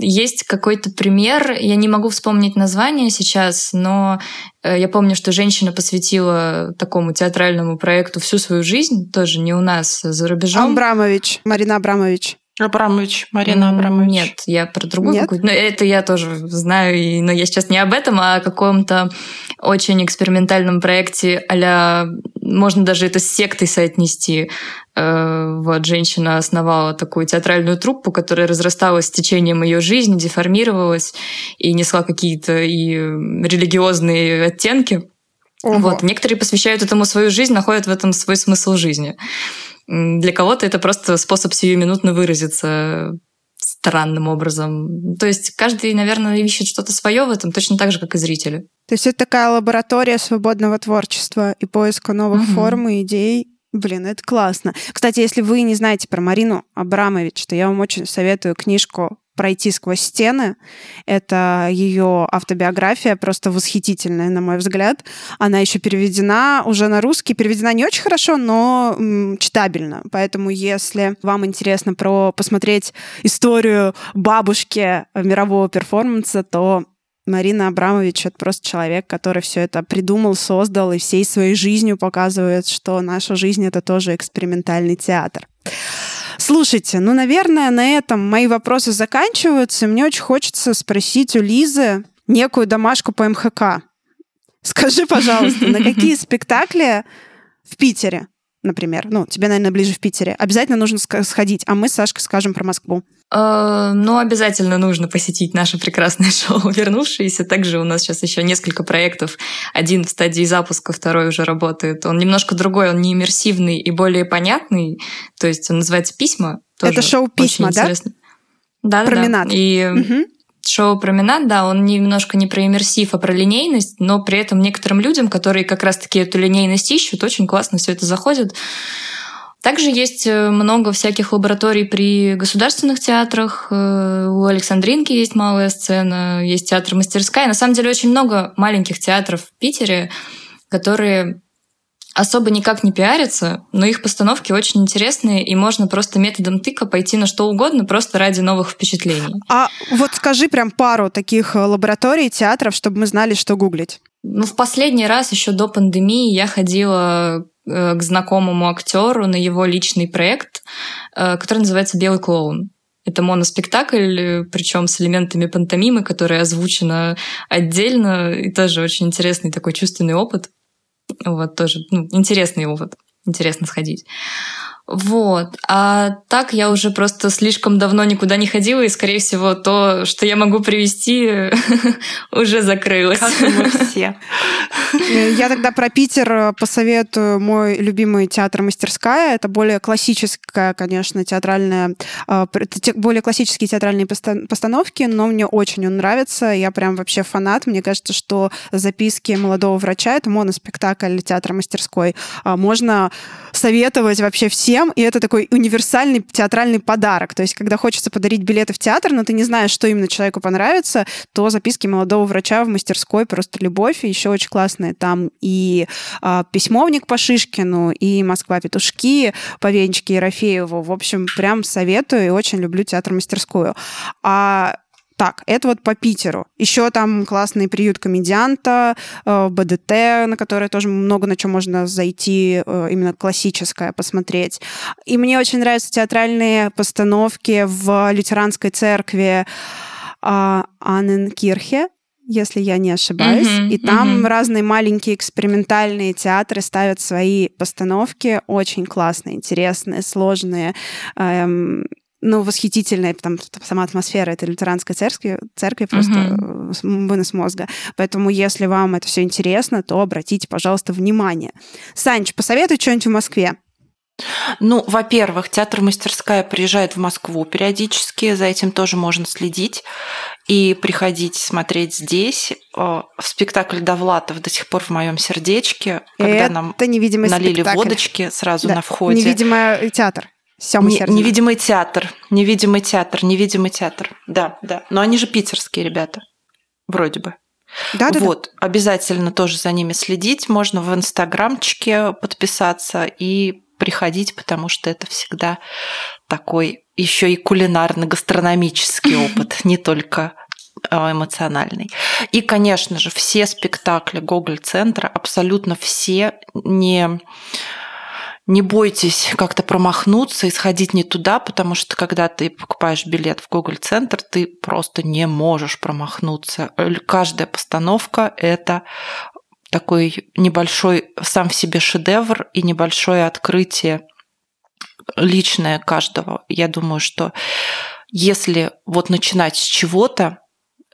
Speaker 4: есть какой-то пример, я не могу вспомнить название сейчас, но э, я помню, что женщина посвятила такому театральному проекту всю свою жизнь, тоже не у нас, а за рубежом.
Speaker 3: Абрамович, Марина Абрамович.
Speaker 1: Абрамович, Марина Абрамович.
Speaker 4: Нет, я про другую Нет? какую-то. Но это я тоже знаю, но я сейчас не об этом, а о каком-то очень экспериментальном проекте а можно даже это с сектой соотнести. Э, вот женщина основала такую театральную труппу, которая разрасталась с течением ее жизни, деформировалась и несла какие-то и религиозные оттенки. Ого. Вот. Некоторые посвящают этому свою жизнь, находят в этом свой смысл жизни. Для кого-то это просто способ сиюминутно выразиться странным образом. То есть каждый, наверное, ищет что-то свое в этом, точно так же, как и зрители.
Speaker 3: То есть это такая лаборатория свободного творчества и поиска новых угу. форм и идей. Блин, это классно. Кстати, если вы не знаете про Марину Абрамович, то я вам очень советую книжку пройти сквозь стены. Это ее автобиография, просто восхитительная, на мой взгляд. Она еще переведена уже на русский, переведена не очень хорошо, но м, читабельно. Поэтому, если вам интересно про посмотреть историю бабушки мирового перформанса, то Марина Абрамович — это просто человек, который все это придумал, создал и всей своей жизнью показывает, что наша жизнь — это тоже экспериментальный театр. Слушайте, ну, наверное, на этом мои вопросы заканчиваются. Мне очень хочется спросить у Лизы некую домашку по МХК. Скажи, пожалуйста, на какие спектакли в Питере например, ну, тебе, наверное, ближе в Питере, обязательно нужно сходить, а мы с Сашкой скажем про Москву.
Speaker 4: Э, ну, обязательно нужно посетить наше прекрасное шоу «Вернувшиеся». Также у нас сейчас еще несколько проектов. Один в стадии запуска, второй уже работает. Он немножко другой, он не иммерсивный и более понятный. То есть он называется «Письма».
Speaker 3: Это шоу «Письма», да?
Speaker 4: Да,
Speaker 3: Променад.
Speaker 4: да. И угу шоу «Променад», да, он немножко не про иммерсив, а про линейность, но при этом некоторым людям, которые как раз-таки эту линейность ищут, очень классно все это заходит. Также есть э, много всяких лабораторий при государственных театрах. Э, у Александринки есть малая сцена, есть театр-мастерская. На самом деле очень много маленьких театров в Питере, которые особо никак не пиарятся, но их постановки очень интересные, и можно просто методом тыка пойти на что угодно, просто ради новых впечатлений.
Speaker 3: А вот скажи прям пару таких э, лабораторий, театров, чтобы мы знали, что гуглить.
Speaker 4: Ну, в последний раз еще до пандемии я ходила э, к знакомому актеру на его личный проект, э, который называется «Белый клоун». Это моноспектакль, причем с элементами пантомимы, которая озвучена отдельно, и тоже очень интересный такой чувственный опыт. Вот, тоже ну, интересный опыт. Интересно сходить. Вот. А так я уже просто слишком давно никуда не ходила, и, скорее всего, то, что я могу привести, уже закрылось.
Speaker 1: Как мы все.
Speaker 3: Я тогда про Питер посоветую мой любимый театр «Мастерская». Это более классическая, конечно, театральная, а, более классические театральные постановки, но мне очень он нравится. Я прям вообще фанат. Мне кажется, что записки молодого врача — это моноспектакль театра «Мастерской». А, можно советовать вообще всем, всем, и это такой универсальный театральный подарок. То есть, когда хочется подарить билеты в театр, но ты не знаешь, что именно человеку понравится, то записки молодого врача в мастерской просто любовь, и еще очень классные. Там и а, письмовник по Шишкину, и Москва петушки по Венечке Ерофееву. В общем, прям советую и очень люблю театр-мастерскую. А так, это вот по Питеру. Еще там классный приют комедианта, э, БДТ, на который тоже много на чем можно зайти, э, именно классическое посмотреть. И мне очень нравятся театральные постановки в лютеранской церкви а, Анненкирхе, если я не ошибаюсь. Mm-hmm, и там mm-hmm. разные маленькие экспериментальные театры ставят свои постановки, очень классные, интересные, сложные. Эм, ну, восхитительная там сама атмосфера этой лютеранской церкви, церкви просто uh-huh. вынос мозга. Поэтому, если вам это все интересно, то обратите, пожалуйста, внимание. Санч, посоветуй что-нибудь в Москве.
Speaker 1: Ну, во-первых, театр мастерская приезжает в Москву периодически, за этим тоже можно следить и приходить смотреть здесь. В спектакль Довлатов до сих пор в моем сердечке, когда
Speaker 3: это
Speaker 1: нам
Speaker 3: налили
Speaker 1: спектакль. водочки сразу да. на входе.
Speaker 3: Невидимый театр. Сёма
Speaker 1: Не, невидимый театр, невидимый театр, невидимый театр. Да, да. Но они же питерские ребята, вроде бы.
Speaker 3: Да, да,
Speaker 1: вот, да. обязательно тоже за ними следить. Можно в инстаграмчике подписаться и приходить, потому что это всегда такой еще и кулинарно-гастрономический опыт, не только а, эмоциональный. И, конечно же, все спектакли Гоголь-центра, абсолютно все не не бойтесь как-то промахнуться и сходить не туда, потому что когда ты покупаешь билет в Google центр ты просто не можешь промахнуться. Каждая постановка – это такой небольшой сам в себе шедевр и небольшое открытие личное каждого. Я думаю, что если вот начинать с чего-то,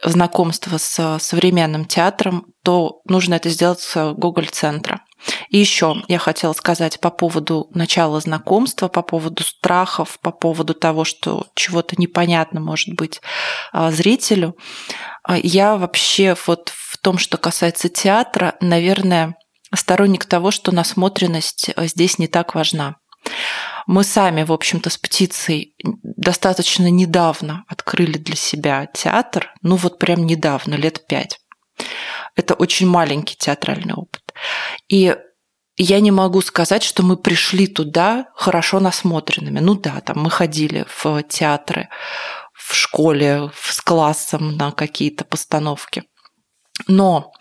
Speaker 1: знакомство с современным театром, то нужно это сделать с Google центра и еще я хотела сказать по поводу начала знакомства, по поводу страхов, по поводу того, что чего-то непонятно может быть а, зрителю. А, я вообще вот в том, что касается театра, наверное, сторонник того, что насмотренность а, здесь не так важна. Мы сами, в общем-то, с птицей достаточно недавно открыли для себя театр, ну вот прям недавно, лет пять. Это очень маленький театральный опыт. И я не могу сказать, что мы пришли туда хорошо насмотренными. Ну да, там мы ходили в театры, в школе, с классом на какие-то постановки. Но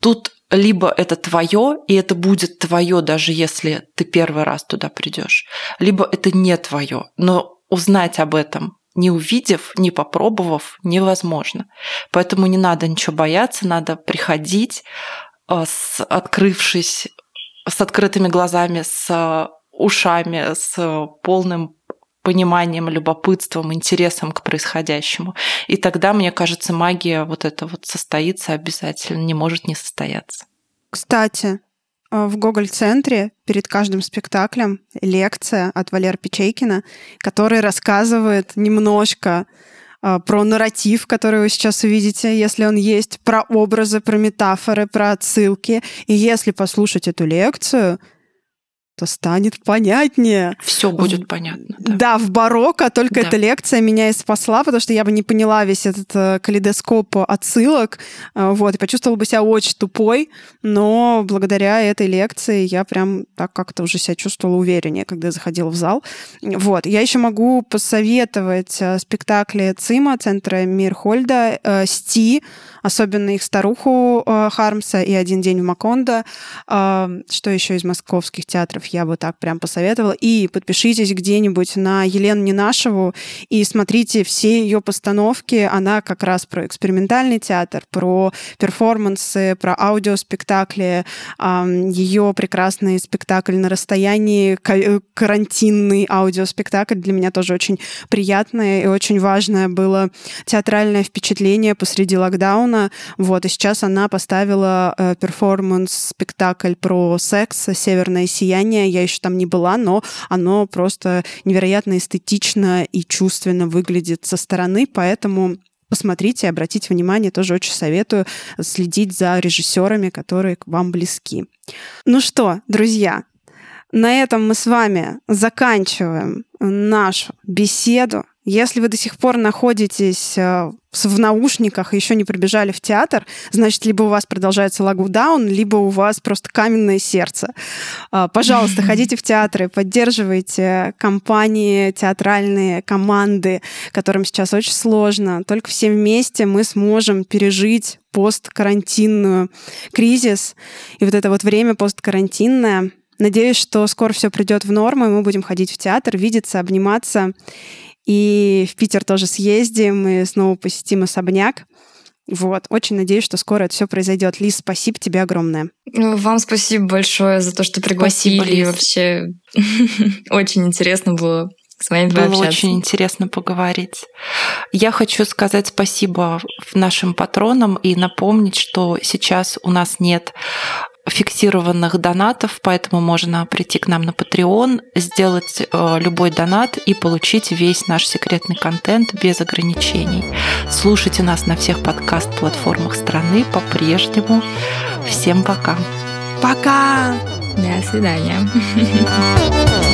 Speaker 1: тут либо это твое, и это будет твое, даже если ты первый раз туда придешь, либо это не твое. Но узнать об этом не увидев, не попробовав, невозможно. Поэтому не надо ничего бояться, надо приходить, с открывшись, с открытыми глазами, с ушами, с полным пониманием, любопытством, интересом к происходящему. И тогда, мне кажется, магия вот это вот состоится обязательно, не может не состояться.
Speaker 3: Кстати, в Гоголь-центре перед каждым спектаклем лекция от Валеры Печейкина, который рассказывает немножко про нарратив, который вы сейчас увидите, если он есть, про образы, про метафоры, про отсылки. И если послушать эту лекцию, то станет понятнее.
Speaker 1: Все будет понятно.
Speaker 3: Да, да в барокко только да. эта лекция меня и спасла, потому что я бы не поняла весь этот э, калейдоскоп отсылок, э, вот, и почувствовала бы себя очень тупой, но благодаря этой лекции я прям так как-то уже себя чувствовала увереннее, когда заходила в зал. Вот, я еще могу посоветовать э, спектакли ЦИМа, Центра Мирхольда, «Сти», особенно их старуху Хармса и «Один день в Макондо». Что еще из московских театров? Я бы так прям посоветовала. И подпишитесь где-нибудь на Елену Ненашеву и смотрите все ее постановки. Она как раз про экспериментальный театр, про перформансы, про аудиоспектакли. Ее прекрасный спектакль на расстоянии, карантинный аудиоспектакль для меня тоже очень приятное и очень важное было театральное впечатление посреди локдауна. Вот, и сейчас она поставила э, перформанс-спектакль про секс «Северное сияние», произведение, я еще там не была, но оно просто невероятно эстетично и чувственно выглядит со стороны, поэтому посмотрите, обратите внимание, тоже очень советую следить за режиссерами, которые к вам близки. Ну что, друзья, на этом мы с вами заканчиваем нашу беседу. Если вы до сих пор находитесь э, в наушниках и еще не прибежали в театр, значит, либо у вас продолжается локдаун, либо у вас просто каменное сердце. А, пожалуйста, ходите в театры, поддерживайте компании, театральные команды, которым сейчас очень сложно. Только все вместе мы сможем пережить посткарантинную кризис. И вот это вот время посткарантинное, Надеюсь, что скоро все придет в норму, и мы будем ходить в театр, видеться, обниматься и в Питер тоже съездим, и снова посетим особняк. Вот, очень надеюсь, что скоро это все произойдет. Лиз, спасибо тебе огромное.
Speaker 4: Ну, вам спасибо большое за то, что пригласили. Спасибо, Лиз. Вообще очень интересно было с вами
Speaker 1: Было пообщаться. очень интересно поговорить. Я хочу сказать спасибо нашим патронам и напомнить, что сейчас у нас нет фиксированных донатов, поэтому можно прийти к нам на Patreon, сделать э, любой донат и получить весь наш секретный контент без ограничений. Слушайте нас на всех подкаст-платформах страны по-прежнему. Всем пока.
Speaker 3: Пока!
Speaker 4: До свидания.